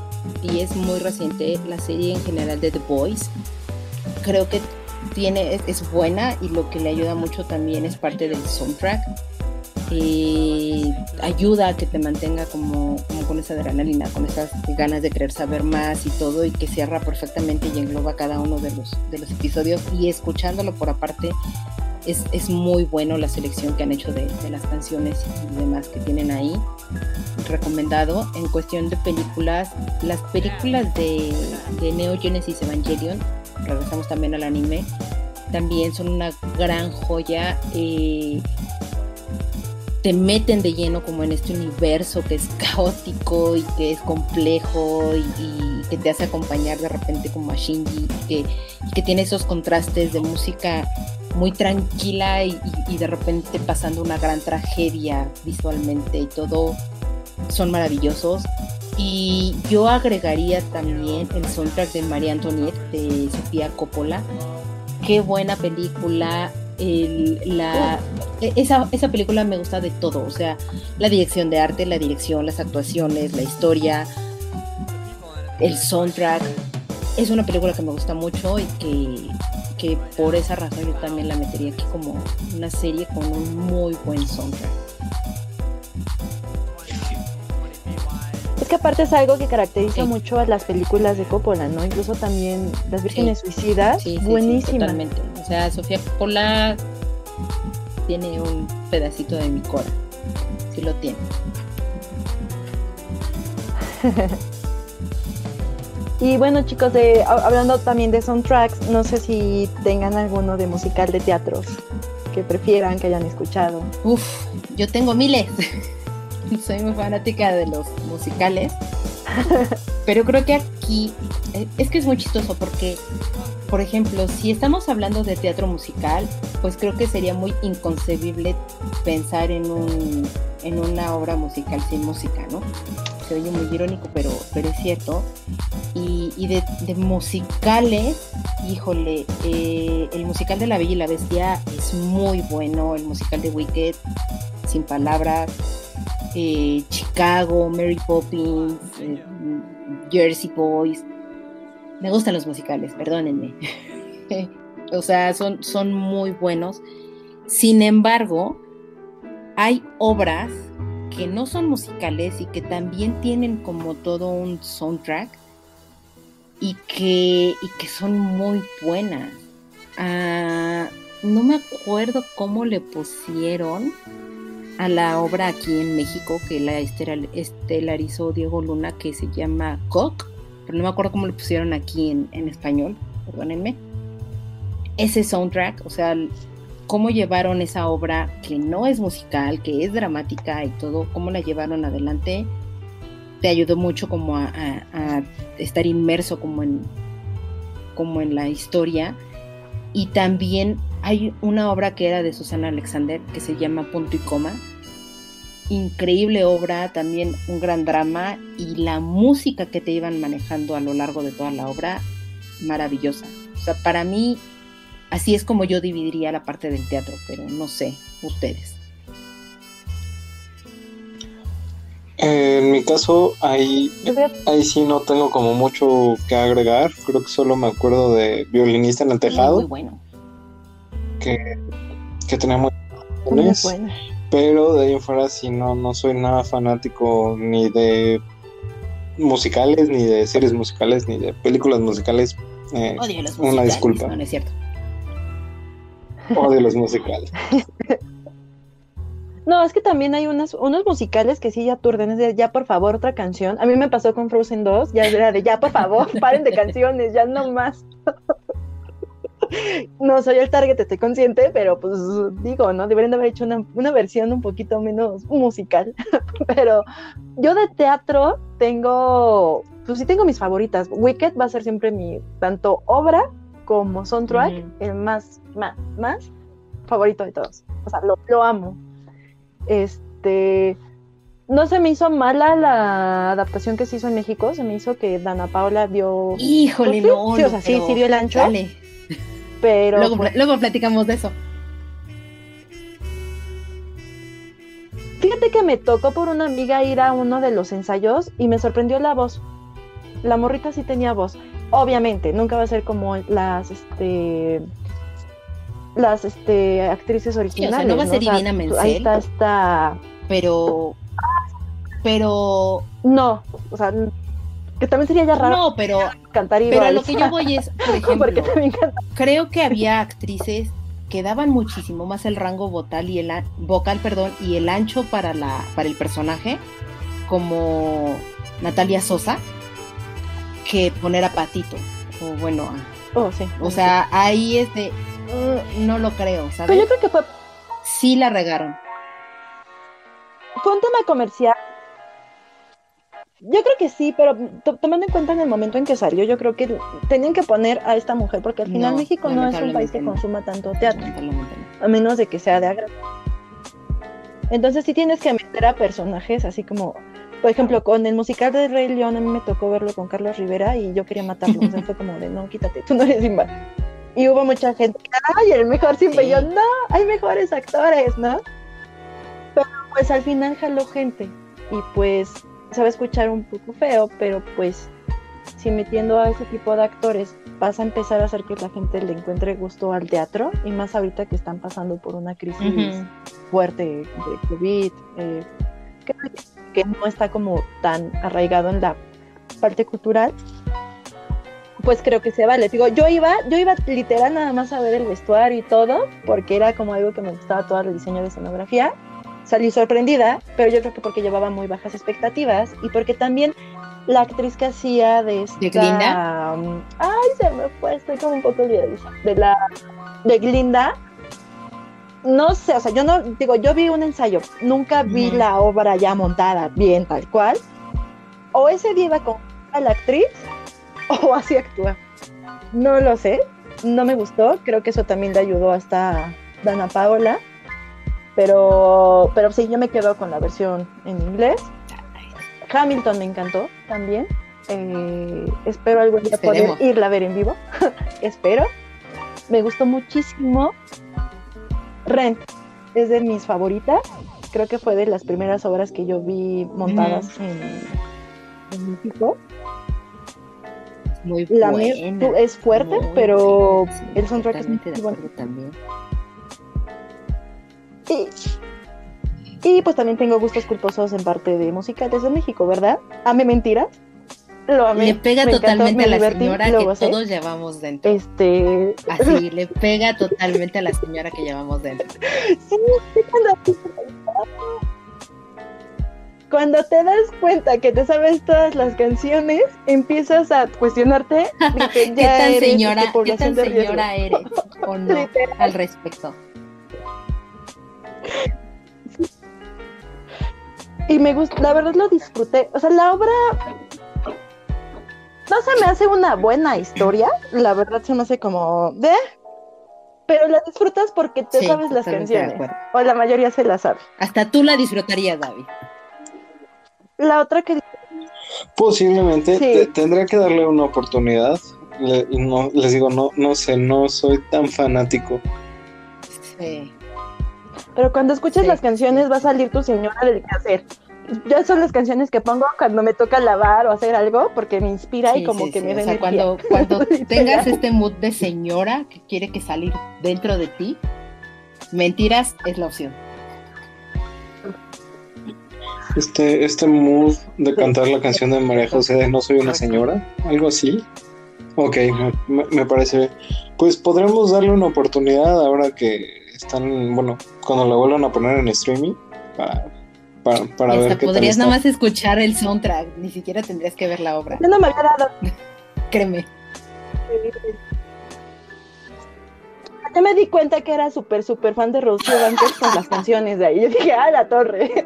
y es muy reciente la serie en general de The Boys. Creo que tiene, es, buena y lo que le ayuda mucho también es parte del soundtrack. Eh, ayuda a que te mantenga como, con esa adrenalina, con esas ganas de querer saber más y todo, y que cierra perfectamente y engloba cada uno de los, de los episodios. Y escuchándolo por aparte, es, muy bueno la selección que han hecho de, las canciones y demás que tienen ahí. Recomendado. En cuestión de películas, las películas de, de Neo Genesis Evangelion, regresamos también al anime, también son una gran joya. Eh, te meten de lleno como en este universo que es caótico y que es complejo y, que te hace acompañar de repente como a Shinji que, y que tiene esos contrastes de música muy tranquila y, de repente pasando una gran tragedia visualmente y todo son maravillosos. Y yo agregaría también el soundtrack de María Antoniette de Sofía Coppola. Qué buena película. la, esa, esa película me gusta de todo, o sea, la dirección de arte, la dirección, las actuaciones, la historia, el soundtrack. Es una película que me gusta mucho y que que por esa razón yo también la metería aquí como una serie con un muy buen soundtrack. Es que aparte es algo que caracteriza mucho a las películas de Coppola, ¿no? Incluso también Las Vírgenes Suicidas, sí, buenísima. totalmente. O sea, Sofía Coppola tiene un pedacito de mi cora. Sí lo tiene. Y bueno, chicos, de, hablando también de soundtracks, no sé si tengan alguno de musical de teatros que prefieran, que hayan escuchado. Uf, yo tengo miles. Soy muy fanática de los musicales. Pero creo que aquí eh, es que es muy chistoso porque, por ejemplo, si estamos hablando de teatro musical, pues creo que sería muy inconcebible pensar en, un, en una obra musical sin música, ¿no? Se oye muy irónico, pero, pero es cierto. Y, de, musicales, híjole, eh, el musical de La Bella y la Bestia es muy bueno, el musical de Wicked, sin palabras, eh, Chicago, Mary Poppins, eh, Jersey Boys. Me gustan los musicales, perdónenme. o sea, son, son muy buenos. Sin embargo, hay obras que no son musicales y que también tienen como todo un soundtrack y que, y que son muy buenas. Ah, no me acuerdo cómo le pusieron a la obra aquí en México que la estelarizó Diego Luna que se llama Cock, pero no me acuerdo cómo le pusieron aquí en, en español, perdónenme. Ese soundtrack, o sea, cómo llevaron esa obra que no es musical, que es dramática y todo, cómo la llevaron adelante, te ayudó mucho como a, a estar inmerso como en, como en la historia. Y también hay una obra que era de Susana Alexander que se llama Punto y Coma. Increíble obra, también un gran drama y la música que te iban manejando a lo largo de toda la obra, maravillosa. O sea, para mí, así es como yo dividiría la parte del teatro, pero no sé, ustedes. En mi caso, ahí, ahí sí no tengo como mucho que agregar. Creo que solo me acuerdo de Violinista en el Tejado. Muy bueno que, que tenía muy buenas. Pero de ahí en fuera sí no, no soy nada fanático ni de musicales, ni de series musicales, ni de películas musicales. Eh, una disculpa. No, es cierto. Odio los musicales. No, es que también hay unas, unos musicales que sí ya turden, es de ya por favor otra canción. A mí me pasó con Frozen 2, ya era de ya por favor, paren de canciones, ya no más. no soy el target, estoy consciente, pero pues digo, ¿no? Deberían de haber hecho una, versión un poquito menos musical. pero yo de teatro tengo, pues sí tengo mis favoritas. Wicked va a ser siempre mi, tanto obra como soundtrack, el más, más, más favorito de todos. O sea, lo, lo amo. Este no se me hizo mala la adaptación que se hizo en México, se me hizo que Dana Paula dio. Híjole, pues no. Sí, o sea, sí, sí dio el ancho. Dale. Pero. Luego, luego platicamos de eso. Fíjate que me tocó por una amiga ir a uno de los ensayos y me sorprendió la voz. La morrita sí tenía voz. Obviamente, nunca va a ser como las este las este actrices originales. no va a ser Divina Menzel. Ahí está, está. Pero. Pero. No, o sea, que también sería ya raro. No, pero cantar Pero a lo que yo voy es, por ejemplo, creo que había actrices que daban muchísimo más el rango vocal y el vocal, perdón, y el ancho para la para el personaje, como Natalia Sosa, que poner a Patito o bueno, oh, sí, o sea, ahí es de uh, no lo creo, ¿sabes? Pero yo creo que fue sí la regaron. Fue un tema comercial yo creo que sí, pero tomando en cuenta en el momento en que salió, yo creo que tenían que poner a esta mujer, porque al final México no es un país que consuma tanto teatro, a menos de que sea de agrado. Entonces sí tienes que meter a personajes así como, por ejemplo, con el musical de Rey León, a mí me tocó verlo con Carlos Rivera y yo quería matarlo, o sea, fue como de, no, quítate, tú no eres Simba. Y hubo mucha gente, ay, el mejor Simba, y yo, no, hay mejores actores, ¿no? Pero pues al final jaló gente, y pues se va a escuchar un poco feo, pero pues si metiendo a ese tipo de actores vas a empezar a hacer que la gente le encuentre gusto al teatro y más ahorita que están pasando por una crisis fuerte de COVID, eh, que, no está como tan arraigado en la parte cultural, pues creo que se vale. Digo, yo iba, yo iba literal nada más a ver el vestuario y todo, porque era como algo que me gustaba todo el diseño de escenografía salí sorprendida, pero yo creo que porque llevaba muy bajas expectativas y porque también la actriz que hacía de esta... ¿De Glinda? Um, ay, se me fue, estoy como un poco olvidadiza. De la... De Glinda. No sé, o sea, yo no, digo, yo vi un ensayo, nunca vi la obra ya montada bien tal cual. O ese día iba con la actriz o así actúa. No lo sé, no me gustó, creo que eso también le ayudó hasta Dana Paola. Pero, pero sí, yo me quedo con la versión en inglés. Hamilton me encantó también. Eh, espero algún día poder irla a ver en vivo. espero. Me gustó muchísimo. Rent es de mis favoritas. Creo que fue de las primeras obras que yo vi montadas en, México. Muy la buena. es fuerte, pero el soundtrack es muy bueno. También. Y, y pues también tengo gustos culposos en parte de musicales de México, ¿verdad? Ame mentiras. Le pega totalmente a la señora que todos llevamos dentro. Este. Así, le pega totalmente a la señora que llevamos dentro. cuando, te das cuenta que te sabes todas las canciones, empiezas a cuestionarte ¿Qué tan señora, ¿qué tan señora eres o no al respecto. Y me gusta, la verdad lo disfruté. O sea, la obra no se me hace una buena historia, la verdad se me hace como de, pero la disfrutas porque te sabes las canciones, o la mayoría se la sabe. Hasta tú la disfrutarías, David. La otra que posiblemente tendría que darle una oportunidad. no, les digo, no, no sé, no soy tan fanático. Sí. Pero cuando escuches las canciones va a salir tu señora del hacer ya son las canciones que pongo cuando me toca lavar o hacer algo porque me inspira y como que me da o sea, cuando, cuando tengas este mood de señora que quiere que salir dentro de ti, mentiras es la opción. Este, este mood de cantar la canción de María José de No soy una señora, algo así. Ok, me, parece bien. Pues podremos darle una oportunidad ahora que están, bueno, cuando la vuelvan a poner en streaming, para, para, para ver qué podrías nada más escuchar el soundtrack, ni siquiera tendrías que ver la obra. Yo no me agrada. Créeme. Ya me di cuenta que era súper, súper fan de Rocío Banquet con las canciones de ahí. Yo dije, ¡ah, la torre!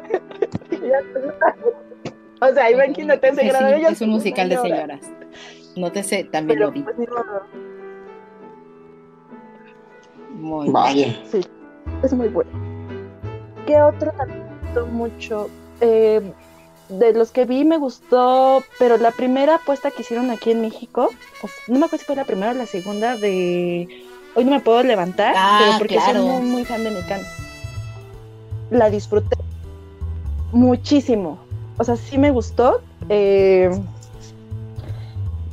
o sea, Iván no te hace grado. Es, es un musical de señoras. No te sé, también lo vi. Pues, muy Vaya. Sí, es muy bueno. ¿Qué otro también mucho. Eh, de los que vi me gustó, pero la primera apuesta que hicieron aquí en México, no me acuerdo si fue la primera o la segunda de Hoy no me puedo levantar, ah, pero porque soy muy, muy fan de Mecano. La disfruté muchísimo. O sea, sí me gustó. Eh,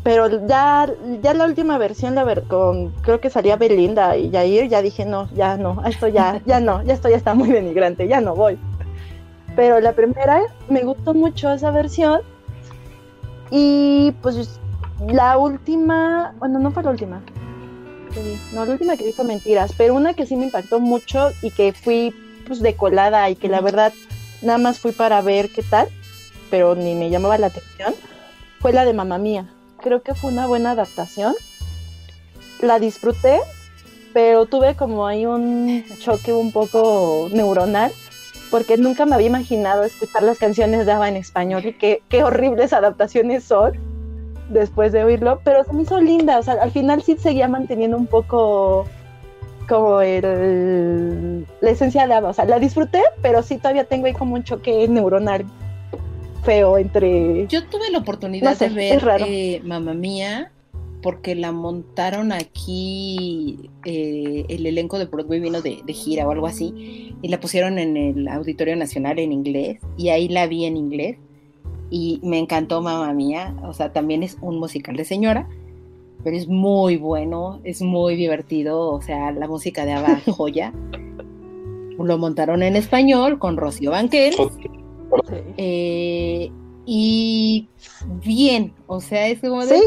pero ya, ya la última versión, la ver, con, creo que salía Belinda y Jair, ya dije, no, ya no, esto ya, ya no, ya esto ya está muy denigrante, ya no voy. Pero la primera me gustó mucho esa versión. Y pues la última, bueno, no fue la última. No, la última que dijo mentiras, pero una que sí me impactó mucho y que fui pues decolada y que la verdad nada más fui para ver qué tal, pero ni me llamaba la atención, fue la de Mamá Mía. Creo que fue una buena adaptación. La disfruté, pero tuve como ahí un choque un poco neuronal porque nunca me había imaginado escuchar las canciones de Ava en español y qué, qué horribles adaptaciones son después de oírlo, pero se me hizo linda, o sea, al final sí seguía manteniendo un poco como el, la esencia de Ava, o sea, la disfruté, pero sí todavía tengo ahí como un choque neuronal feo entre... Yo tuve la oportunidad de ver eh, Mamá Mía porque la montaron aquí, eh, el elenco de Broadway vino de, gira o algo así, y la pusieron en el Auditorio Nacional en inglés, y ahí la vi en inglés, y me encantó Mamá Mía, o sea, también es un musical de señora, pero es muy bueno, es muy divertido, o sea, la música de Ava joya. Lo montaron en español con Rocío Banquel. Eh, y bien, o sea, es como de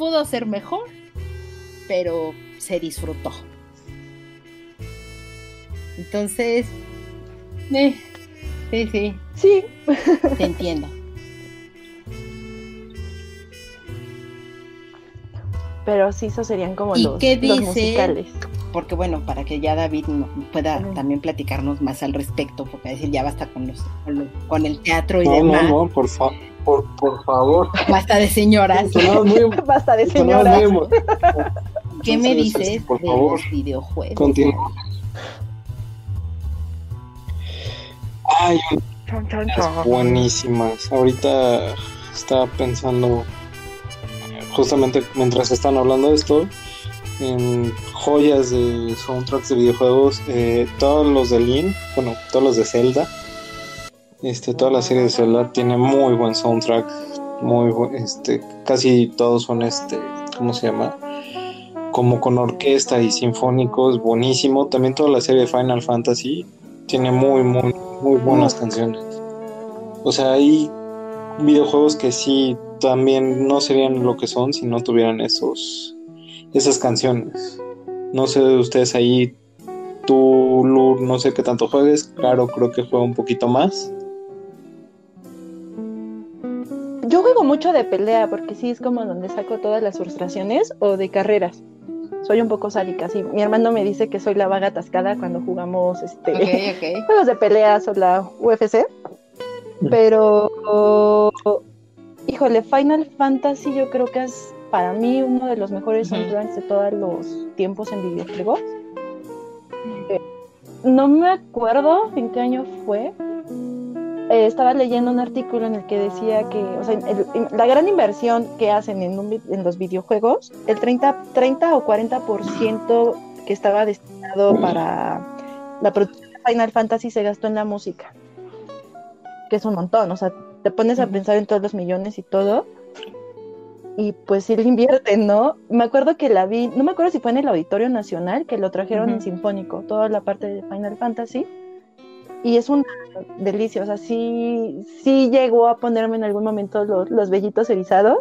pudo ser mejor, pero se disfrutó. Entonces, eh, sí, sí. Sí. Te entiendo. Pero sí, esos serían como los, musicales. porque bueno, para que ya David pueda también platicarnos más al respecto, porque decir ya basta con los con, el teatro y demás. No, no, por, por, favor. Basta de señoras. basta de señoras. ¿Qué me dices de los videojuegos? Continúa. Ay, buenísimas. Ahorita estaba pensando, justamente mientras están hablando de esto, en joyas de soundtracks de videojuegos, eh, todos los de Link, bueno, todos los de Zelda, este, toda la serie de Zelda tiene muy buen soundtrack, muy este, casi todos son este, ¿cómo se llama? Como con orquesta y sinfónicos, buenísimo. También toda la serie de Final Fantasy tiene muy, muy, muy buenas canciones. O sea, hay videojuegos que sí también no serían lo que son si no tuvieran esos esas canciones. No sé de ustedes ahí, tú, Lur, no sé qué tanto juegues. Claro, creo que juega un poquito más. Yo juego mucho de pelea porque sí es como donde saco todas las frustraciones o de carreras. Soy un poco sádica, sí. Mi hermano me dice que soy la vaga atascada cuando jugamos este juegos de peleas o la UFC. Pero, híjole, Final Fantasy yo creo que es para mí uno de los mejores soundtracks de todos los tiempos en videojuegos. Eh, no me acuerdo en qué año fue. Eh, estaba leyendo un artículo en el que decía que, o sea, la gran inversión que hacen en, en los videojuegos, el 30, 30 o 40% que estaba destinado para la producción de Final Fantasy se gastó en la música, que es un montón, o sea, te pones a pensar en todos los millones y todo, y pues sí le invierten, ¿no? Me acuerdo que la vi, no me acuerdo si fue en el Auditorio Nacional, que lo trajeron en Sinfónico, toda la parte de Final Fantasy, y es una delicia, o sea, sí, sí llegó a ponerme en algún momento los, los vellitos erizados,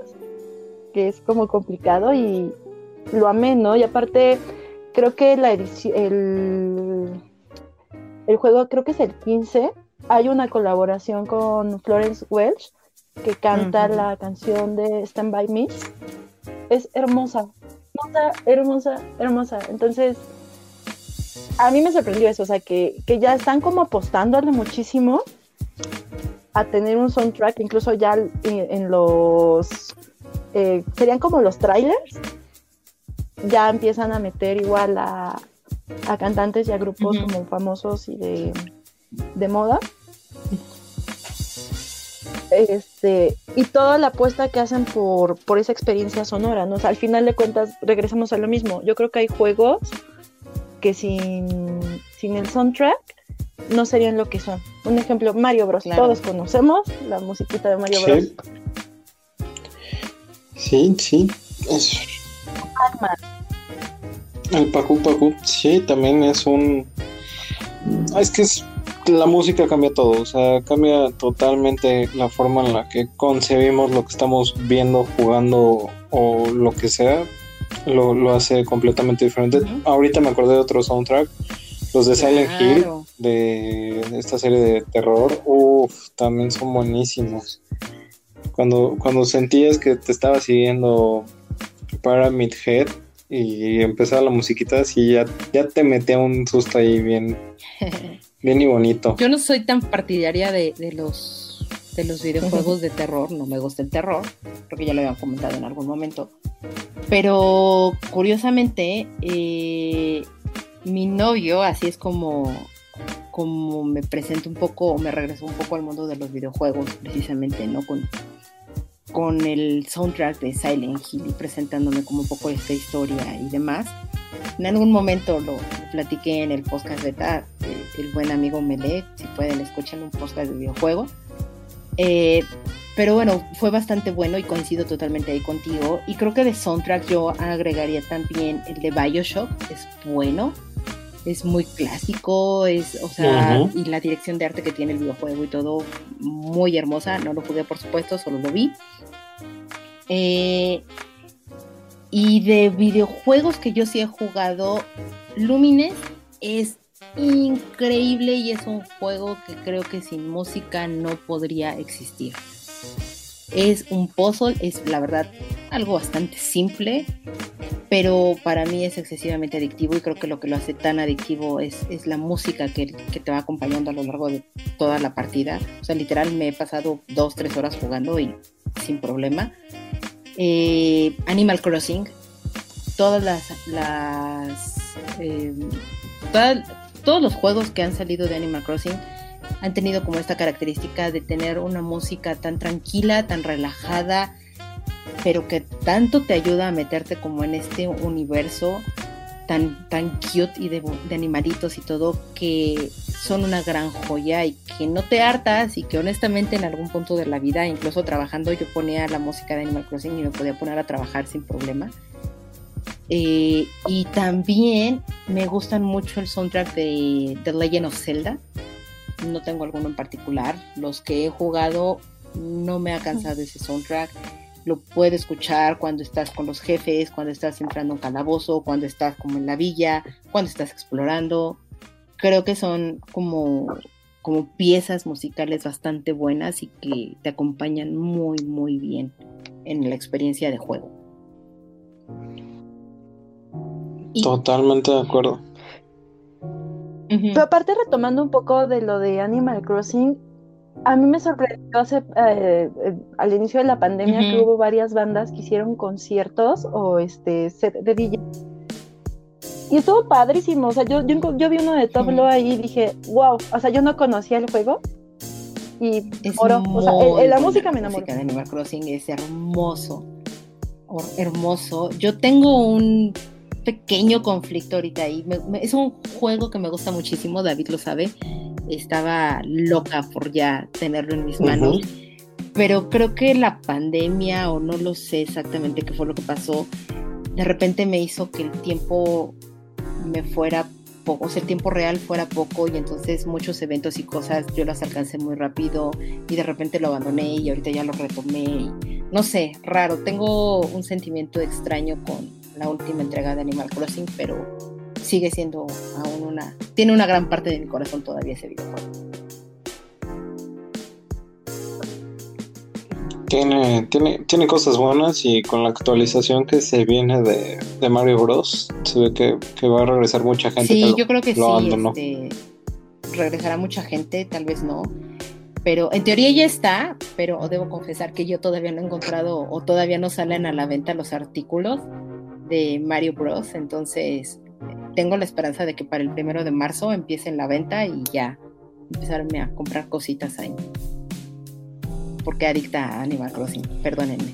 que es como complicado, y lo amé, ¿no? Y aparte, creo que la edición, el, el juego, creo que es el 15, hay una colaboración con Florence Welch, que canta la canción de Stand By Me, es hermosa, hermosa, hermosa, hermosa. Entonces, a mí me sorprendió eso, o sea, que, ya están como apostándole muchísimo a tener un soundtrack, incluso ya en, los, eh, serían como los trailers, ya empiezan a meter igual a, cantantes y a grupos como famosos y de, de moda este, y toda la apuesta que hacen por, por esa experiencia sonora, ¿no? al final de cuentas regresamos a lo mismo. Yo creo que hay juegos que sin, sin el soundtrack no serían lo que son. Un ejemplo, Mario Bros. Todos conocemos la musiquita de Mario Bros. Sí, sí. El Pacu Pacu, sí, también es un... Es que es la música cambia todo, o sea, cambia totalmente la forma en la que concebimos lo que estamos viendo, jugando o lo que sea, lo, hace completamente diferente. Ahorita me acordé de otro soundtrack, los de Silent Hill, de esta serie de terror, uff, también son buenísimos. Cuando, cuando sentías que te estaba siguiendo Pyramid Head y empezaba la musiquita, así ya, ya te metía un susto ahí bien. Bien y bonito. Yo no soy tan partidaria de, los de los videojuegos de terror, no me gusta el terror, porque ya lo habían comentado en algún momento. Pero curiosamente, eh, mi novio, así es como, como me presento un poco, me regreso un poco al mundo de los videojuegos, precisamente, ¿no? Con, con el soundtrack de Silent Hill y presentándome como un poco esta historia y demás. En algún momento lo, platiqué en el podcast de eh, el buen amigo Mele, si pueden escuchar un podcast de videojuego. Eh, pero bueno, fue bastante bueno y coincido totalmente ahí contigo. Y creo que de soundtrack yo agregaría también el de Bioshock, es bueno, es muy clásico, es, o sea, y la dirección de arte que tiene el videojuego y todo, muy hermosa. No lo jugué, por supuesto, solo lo vi. Eh, y de videojuegos que yo sí he jugado, Lumines es increíble y es un juego que creo que sin música no podría existir. Es un puzzle, es la verdad algo bastante simple, pero para mí es excesivamente adictivo y creo que lo que lo hace tan adictivo es, es la música que, que, te va acompañando a lo largo de toda la partida. O sea, literal me he pasado dos, tres horas jugando y sin problema. Eh, Animal Crossing, todas las... las eh, todos los juegos que han salido de Animal Crossing han tenido como esta característica de tener una música tan tranquila, tan relajada, pero que tanto te ayuda a meterte como en este universo tan, tan cute y de, animalitos y todo, que son una gran joya y que no te hartas y que honestamente en algún punto de la vida, incluso trabajando, yo ponía la música de Animal Crossing y me podía poner a trabajar sin problema. Eh, y también me gustan mucho el soundtrack de The Legend of Zelda. No tengo alguno en particular. Los que he jugado no me ha cansado ese soundtrack lo puedes escuchar cuando estás con los jefes, cuando estás entrando en calabozo, cuando estás como en la villa, cuando estás explorando. Creo que son como, como piezas musicales bastante buenas y que te acompañan muy, muy bien en la experiencia de juego. Totalmente de acuerdo. Pero aparte retomando un poco de lo de Animal Crossing, a mí me sorprendió hace, eh, eh, al inicio de la pandemia que hubo varias bandas que hicieron conciertos o este set de DJ. Y estuvo padrísimo, o sea, yo, yo, vi uno de Top ahí y dije, wow, o sea, yo no conocía el juego. Y oro, o sea, la música me enamoró. La música de Animal Crossing es hermoso, hermoso. Yo tengo un pequeño conflicto ahorita ahí. es un juego que me gusta muchísimo, David lo sabe estaba loca por ya tenerlo en mis manos. Pero creo que la pandemia, o no lo sé exactamente qué fue lo que pasó, de repente me hizo que el tiempo me fuera poco, o sea, el tiempo real fuera poco y entonces muchos eventos y cosas yo las alcancé muy rápido y de repente lo abandoné y ahorita ya lo retomé. no sé, raro, tengo un sentimiento extraño con la última entrega de Animal Crossing, pero sigue siendo aún una, tiene una gran parte de mi corazón todavía ese videojuego. Tiene, tiene, tiene cosas buenas y con la actualización que se viene de, Mario Bros. se ve que, va a regresar mucha gente. Sí, yo creo que sí. Este, regresará mucha gente, tal vez no. Pero en teoría ya está, pero debo confesar que yo todavía no he encontrado o todavía no salen a la venta los artículos de Mario Bros. Entonces tengo la esperanza de que para el primero de marzo empiecen la venta y ya empezarme a comprar cositas ahí. Porque adicta a Animal Crossing, perdónenme.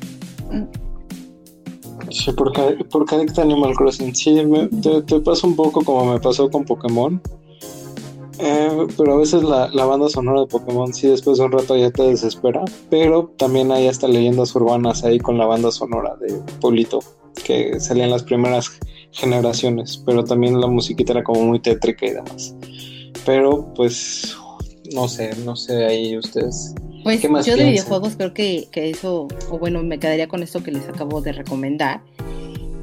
Sí, porque, porque adicta a Animal Crossing. Sí, te, pasa un poco como me pasó con Pokémon. Eh, pero a veces la, la, banda sonora de Pokémon sí después de un rato ya te desespera. Pero también hay hasta leyendas urbanas ahí con la banda sonora de Polito que salían las primeras generaciones, pero también la musiquita era como muy tétrica y demás. Pero pues no sé, no sé ahí ustedes. Pues yo de videojuegos creo que, que, eso, o bueno, me quedaría con esto que les acabo de recomendar.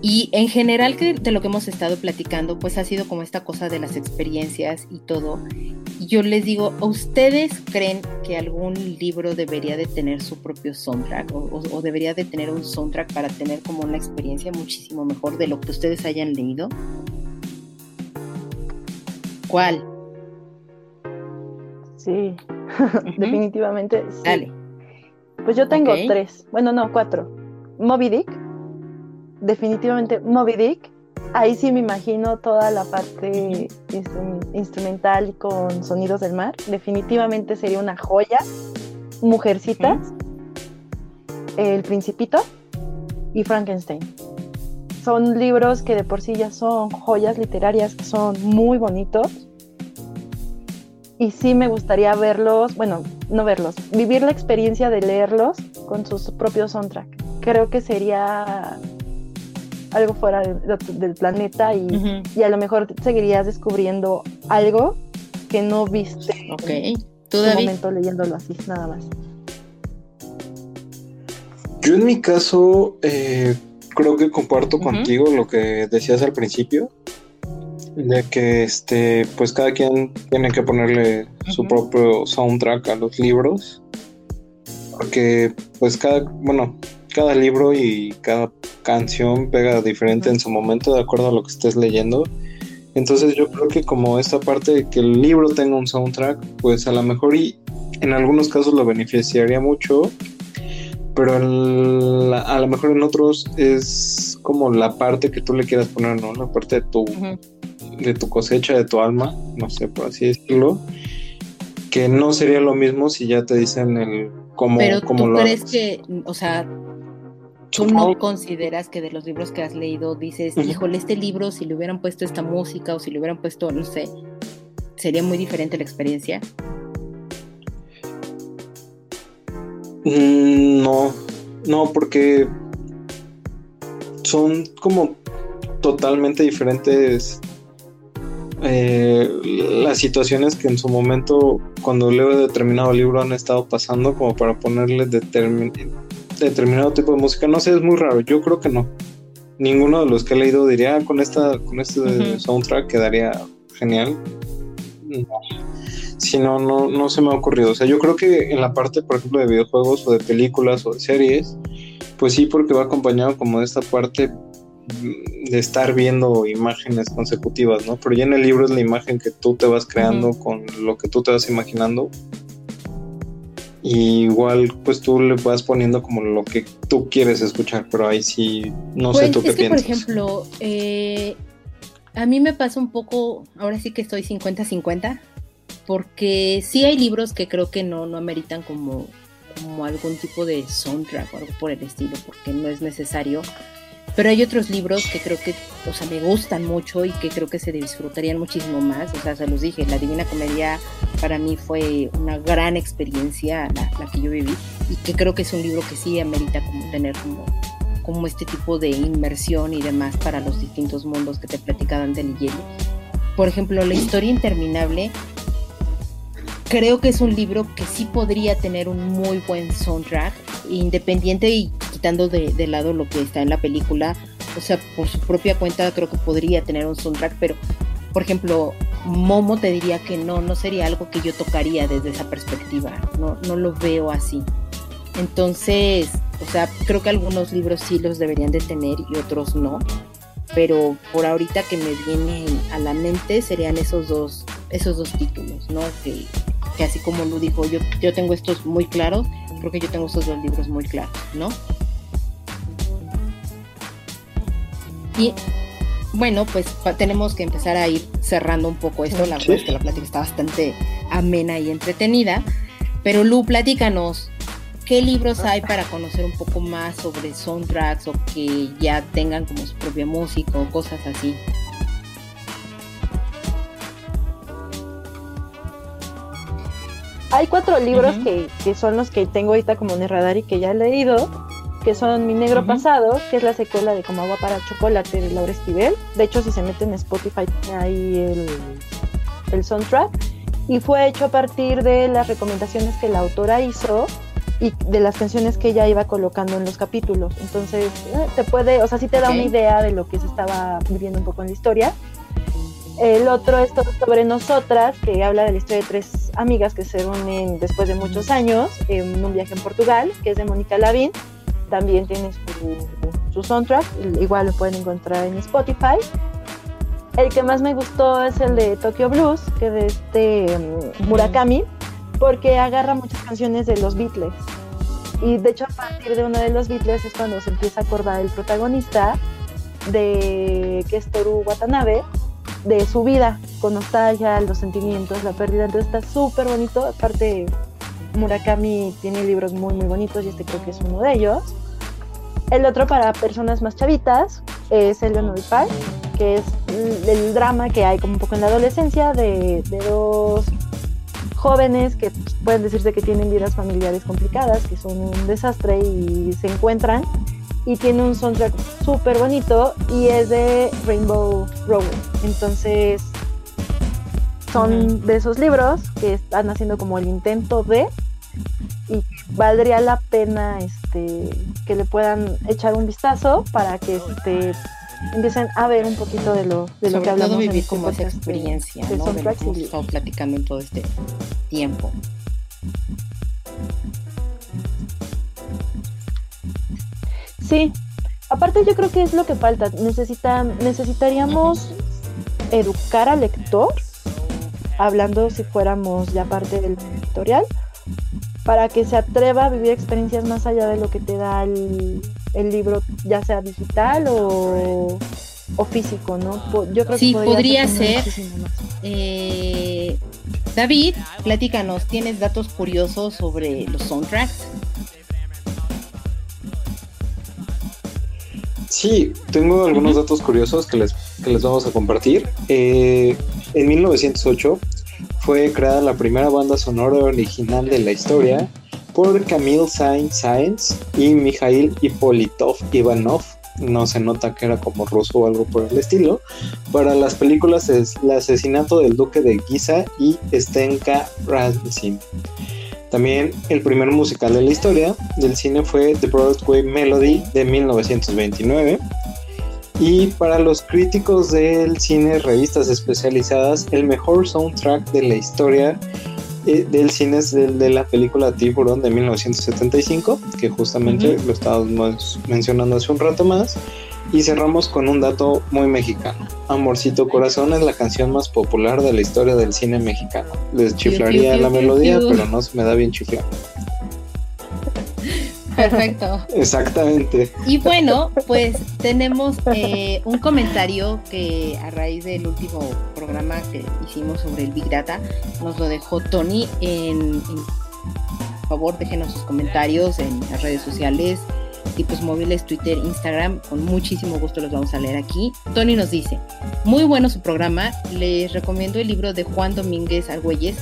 Y en general que de lo que hemos estado platicando, pues ha sido como esta cosa de las experiencias y todo yo les digo, ¿ustedes creen que algún libro debería de tener su propio soundtrack o, debería de tener un soundtrack para tener como una experiencia muchísimo mejor de lo que ustedes hayan leído? ¿Cuál? Sí, definitivamente. Sí. Dale. Pues yo tengo tres, bueno, no, cuatro. Moby Dick, definitivamente Moby Dick, ahí sí me imagino toda la parte instrumental con sonidos del mar. Definitivamente sería una joya. Mujercitas, El Principito y Frankenstein. Son libros que de por sí ya son joyas literarias, que son muy bonitos. Y sí me gustaría verlos, bueno, no verlos, vivir la experiencia de leerlos con sus propios soundtrack. Creo que sería algo fuera del planeta y, a lo mejor seguirías descubriendo algo que no viste ok. en un momento leyéndolo así, nada más. Yo en mi caso eh, creo que comparto contigo lo que decías al principio, de que este, pues cada quien tiene que ponerle su propio soundtrack a los libros, porque pues cada, bueno, cada libro y cada canción pega diferente en su momento de acuerdo a lo que estés leyendo. Entonces yo creo que como esta parte de que el libro tenga un soundtrack, pues a lo mejor y en algunos casos lo beneficiaría mucho, pero a lo mejor en otros es como la parte que tú le quieras poner, ¿no? La parte de tu, de tu cosecha, de tu alma, no sé, por así decirlo, que no sería lo mismo si ya te dicen el cómo, pero cómo ¿tú crees que, o sea, tú no consideras que de los libros que has leído dices, híjole, este libro, si le hubieran puesto esta música o si le hubieran puesto, no sé, sería muy diferente la experiencia? Mm, no, no, porque son como totalmente diferentes eh, las situaciones que en su momento, cuando leo determinado libro, han estado pasando como para ponerle determinado tipo de música. No sé, es muy raro. Yo creo que no. Ninguno de los que he leído diría, ah, con, esta, con este soundtrack quedaría genial. No. Si no, no, no se me ha ocurrido. O sea, yo creo que en la parte, por ejemplo, de videojuegos o de películas o de series, pues sí, porque va acompañado como de esta parte de estar viendo imágenes consecutivas, ¿no? Pero ya en el libro es la imagen que tú te vas creando con lo que tú te vas imaginando. Y igual, pues tú le vas poniendo como lo que tú quieres escuchar, pero ahí sí, no sé pues, tú qué que, piensas. Por ejemplo, eh, a mí me pasa un poco, ahora sí que estoy 50-50, porque sí hay libros que creo que no, no ameritan como, como algún tipo de soundtrack o algo por el estilo, porque no es necesario pero hay otros libros que creo que, o sea, me gustan mucho y que creo que se disfrutarían muchísimo más. O sea, se los dije, La Divina Comedia para mí fue una gran experiencia la, que yo viví y que creo que es un libro que sí amerita como tener como, como este tipo de inmersión y demás para los distintos mundos que te platicaban de Ligeli. Por ejemplo, La Historia Interminable creo que es un libro que sí podría tener un muy buen soundtrack, independiente y quitando de, lado lo que está en la película, o sea, por su propia cuenta creo que podría tener un soundtrack, pero por ejemplo, Momo te diría que no, no sería algo que yo tocaría desde esa perspectiva, no, no lo veo así. Entonces, o sea, creo que algunos libros sí los deberían de tener y otros no, pero por ahorita que me vienen a la mente serían esos dos, esos dos títulos, ¿no? Que, que así como lo dijo, yo, yo tengo estos muy claros, creo que yo tengo estos dos libros muy claros, ¿no? Y bueno, pues tenemos que empezar a ir cerrando un poco esto. La verdad es que la plática está bastante amena y entretenida. Pero Lu, platícanos, ¿qué libros hay para conocer un poco más sobre soundtracks o que ya tengan como su propia música o cosas así? Hay cuatro libros que, que, son los que tengo ahorita como en el radar y que ya he leído que son Mi Negro Pasado, que es la secuela de Como Agua para Chocolate de Laura Esquivel. De hecho, si se meten en Spotify, ahí el, el soundtrack. Y fue hecho a partir de las recomendaciones que la autora hizo y de las canciones que ella iba colocando en los capítulos. Entonces, eh, te puede, o sea, sí te da una idea de lo que se estaba viviendo un poco en la historia. El otro es sobre nosotras, que habla de la historia de tres amigas que se unen después de muchos años en un viaje en Portugal, que es de Mónica Lavín también tiene su, soundtrack, igual lo pueden encontrar en Spotify. El que más me gustó es el de Tokyo Blues, que de este mm, Murakami, porque agarra muchas canciones de los Beatles. Y de hecho a partir de uno de los Beatles es cuando se empieza a acordar el protagonista de que es Toru Watanabe, de su vida, con nostalgia, los sentimientos, la pérdida. Entonces está súper bonito. Aparte, Murakami tiene libros muy, muy bonitos y este creo que es uno de ellos. El otro para personas más chavitas es el de Park, que es el drama que hay como un poco en la adolescencia de, dos jóvenes que pueden decirse que tienen vidas familiares complicadas, que son un desastre y se encuentran. Y tiene un soundtrack súper bonito y es de Rainbow Road. Entonces, son de esos libros que están haciendo como el intento de y valdría la pena este que le puedan echar un vistazo para que este empiecen a ver un poquito de lo de lo que hablamos todo vivir como esa experiencia de, ¿no? de lo que estado platicando en todo este tiempo Sí, aparte yo creo que es lo que falta. Necesita, necesitaríamos educar al lector, hablando si fuéramos ya parte del editorial, para que se atreva a vivir experiencias más allá de lo que te da el, libro, ya sea digital o, físico, ¿no? Yo creo sí, que podría, ser. Eh, David, platícanos, ¿tienes datos curiosos sobre los soundtracks? Sí, tengo algunos datos curiosos que les, les vamos a compartir. Eh, en 1908 fue creada la primera banda sonora original de la historia por Camille Saint-Saëns y Mikhail Ipolitov Ivanov. No se nota que era como ruso o algo por el estilo. Para las películas es El asesinato del duque de Giza y Stenka Razin. También el primer musical de la historia del cine fue The Broadway Melody de 1929. Y para los críticos del cine, revistas especializadas, el mejor soundtrack de la historia eh, del cine es de la película Tiburón de 1975, que justamente lo estábamos mencionando hace un rato más. Y cerramos con un dato muy mexicano. Amorcito Corazón es la canción más popular de la historia del cine mexicano. Les chiflaría la melodía, pero no se me da bien chiflar. Perfecto. Exactamente. Y bueno, pues tenemos eh, un comentario que a raíz del último programa que hicimos sobre el Big Data, nos lo dejó Tony en, por favor déjenos sus comentarios en las redes sociales, tipos móviles, Twitter, Instagram, con muchísimo gusto los vamos a leer aquí. Tony nos dice, muy bueno su programa, les recomiendo el libro de Juan Domínguez Argüelles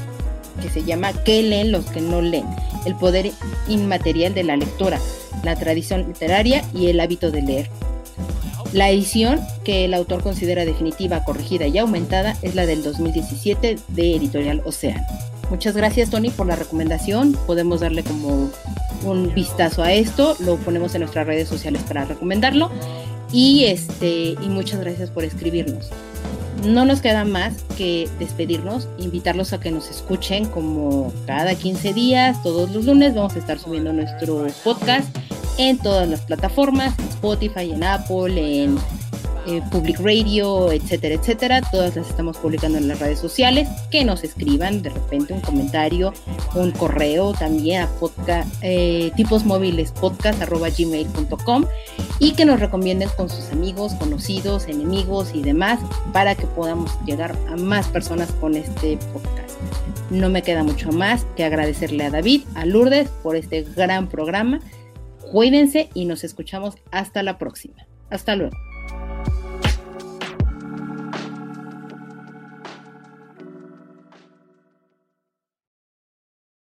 que se llama ¿Qué leen los que no leen? El poder inmaterial de la lectora, la tradición literaria y el hábito de leer. La edición que el autor considera definitiva, corregida y aumentada es la del 2017 de Editorial Ocean. Muchas gracias Tony por la recomendación. Podemos darle como un vistazo a esto, lo ponemos en nuestras redes sociales para recomendarlo y este y muchas gracias por escribirnos. No nos queda más que despedirnos, invitarlos a que nos escuchen como cada 15 días, todos los lunes vamos a estar subiendo nuestro podcast en todas las plataformas, en Spotify, en Apple, en eh, Public Radio, etcétera, etcétera. Todas las estamos publicando en las redes sociales. Que nos escriban de repente un comentario, un correo también a podcast, eh, tipos móviles podcast gmail.com y que nos recomienden con sus amigos, conocidos, enemigos y demás para que podamos llegar a más personas con este podcast. No me queda mucho más que agradecerle a David, a Lourdes por este gran programa. Cuídense y nos escuchamos hasta la próxima. Hasta luego.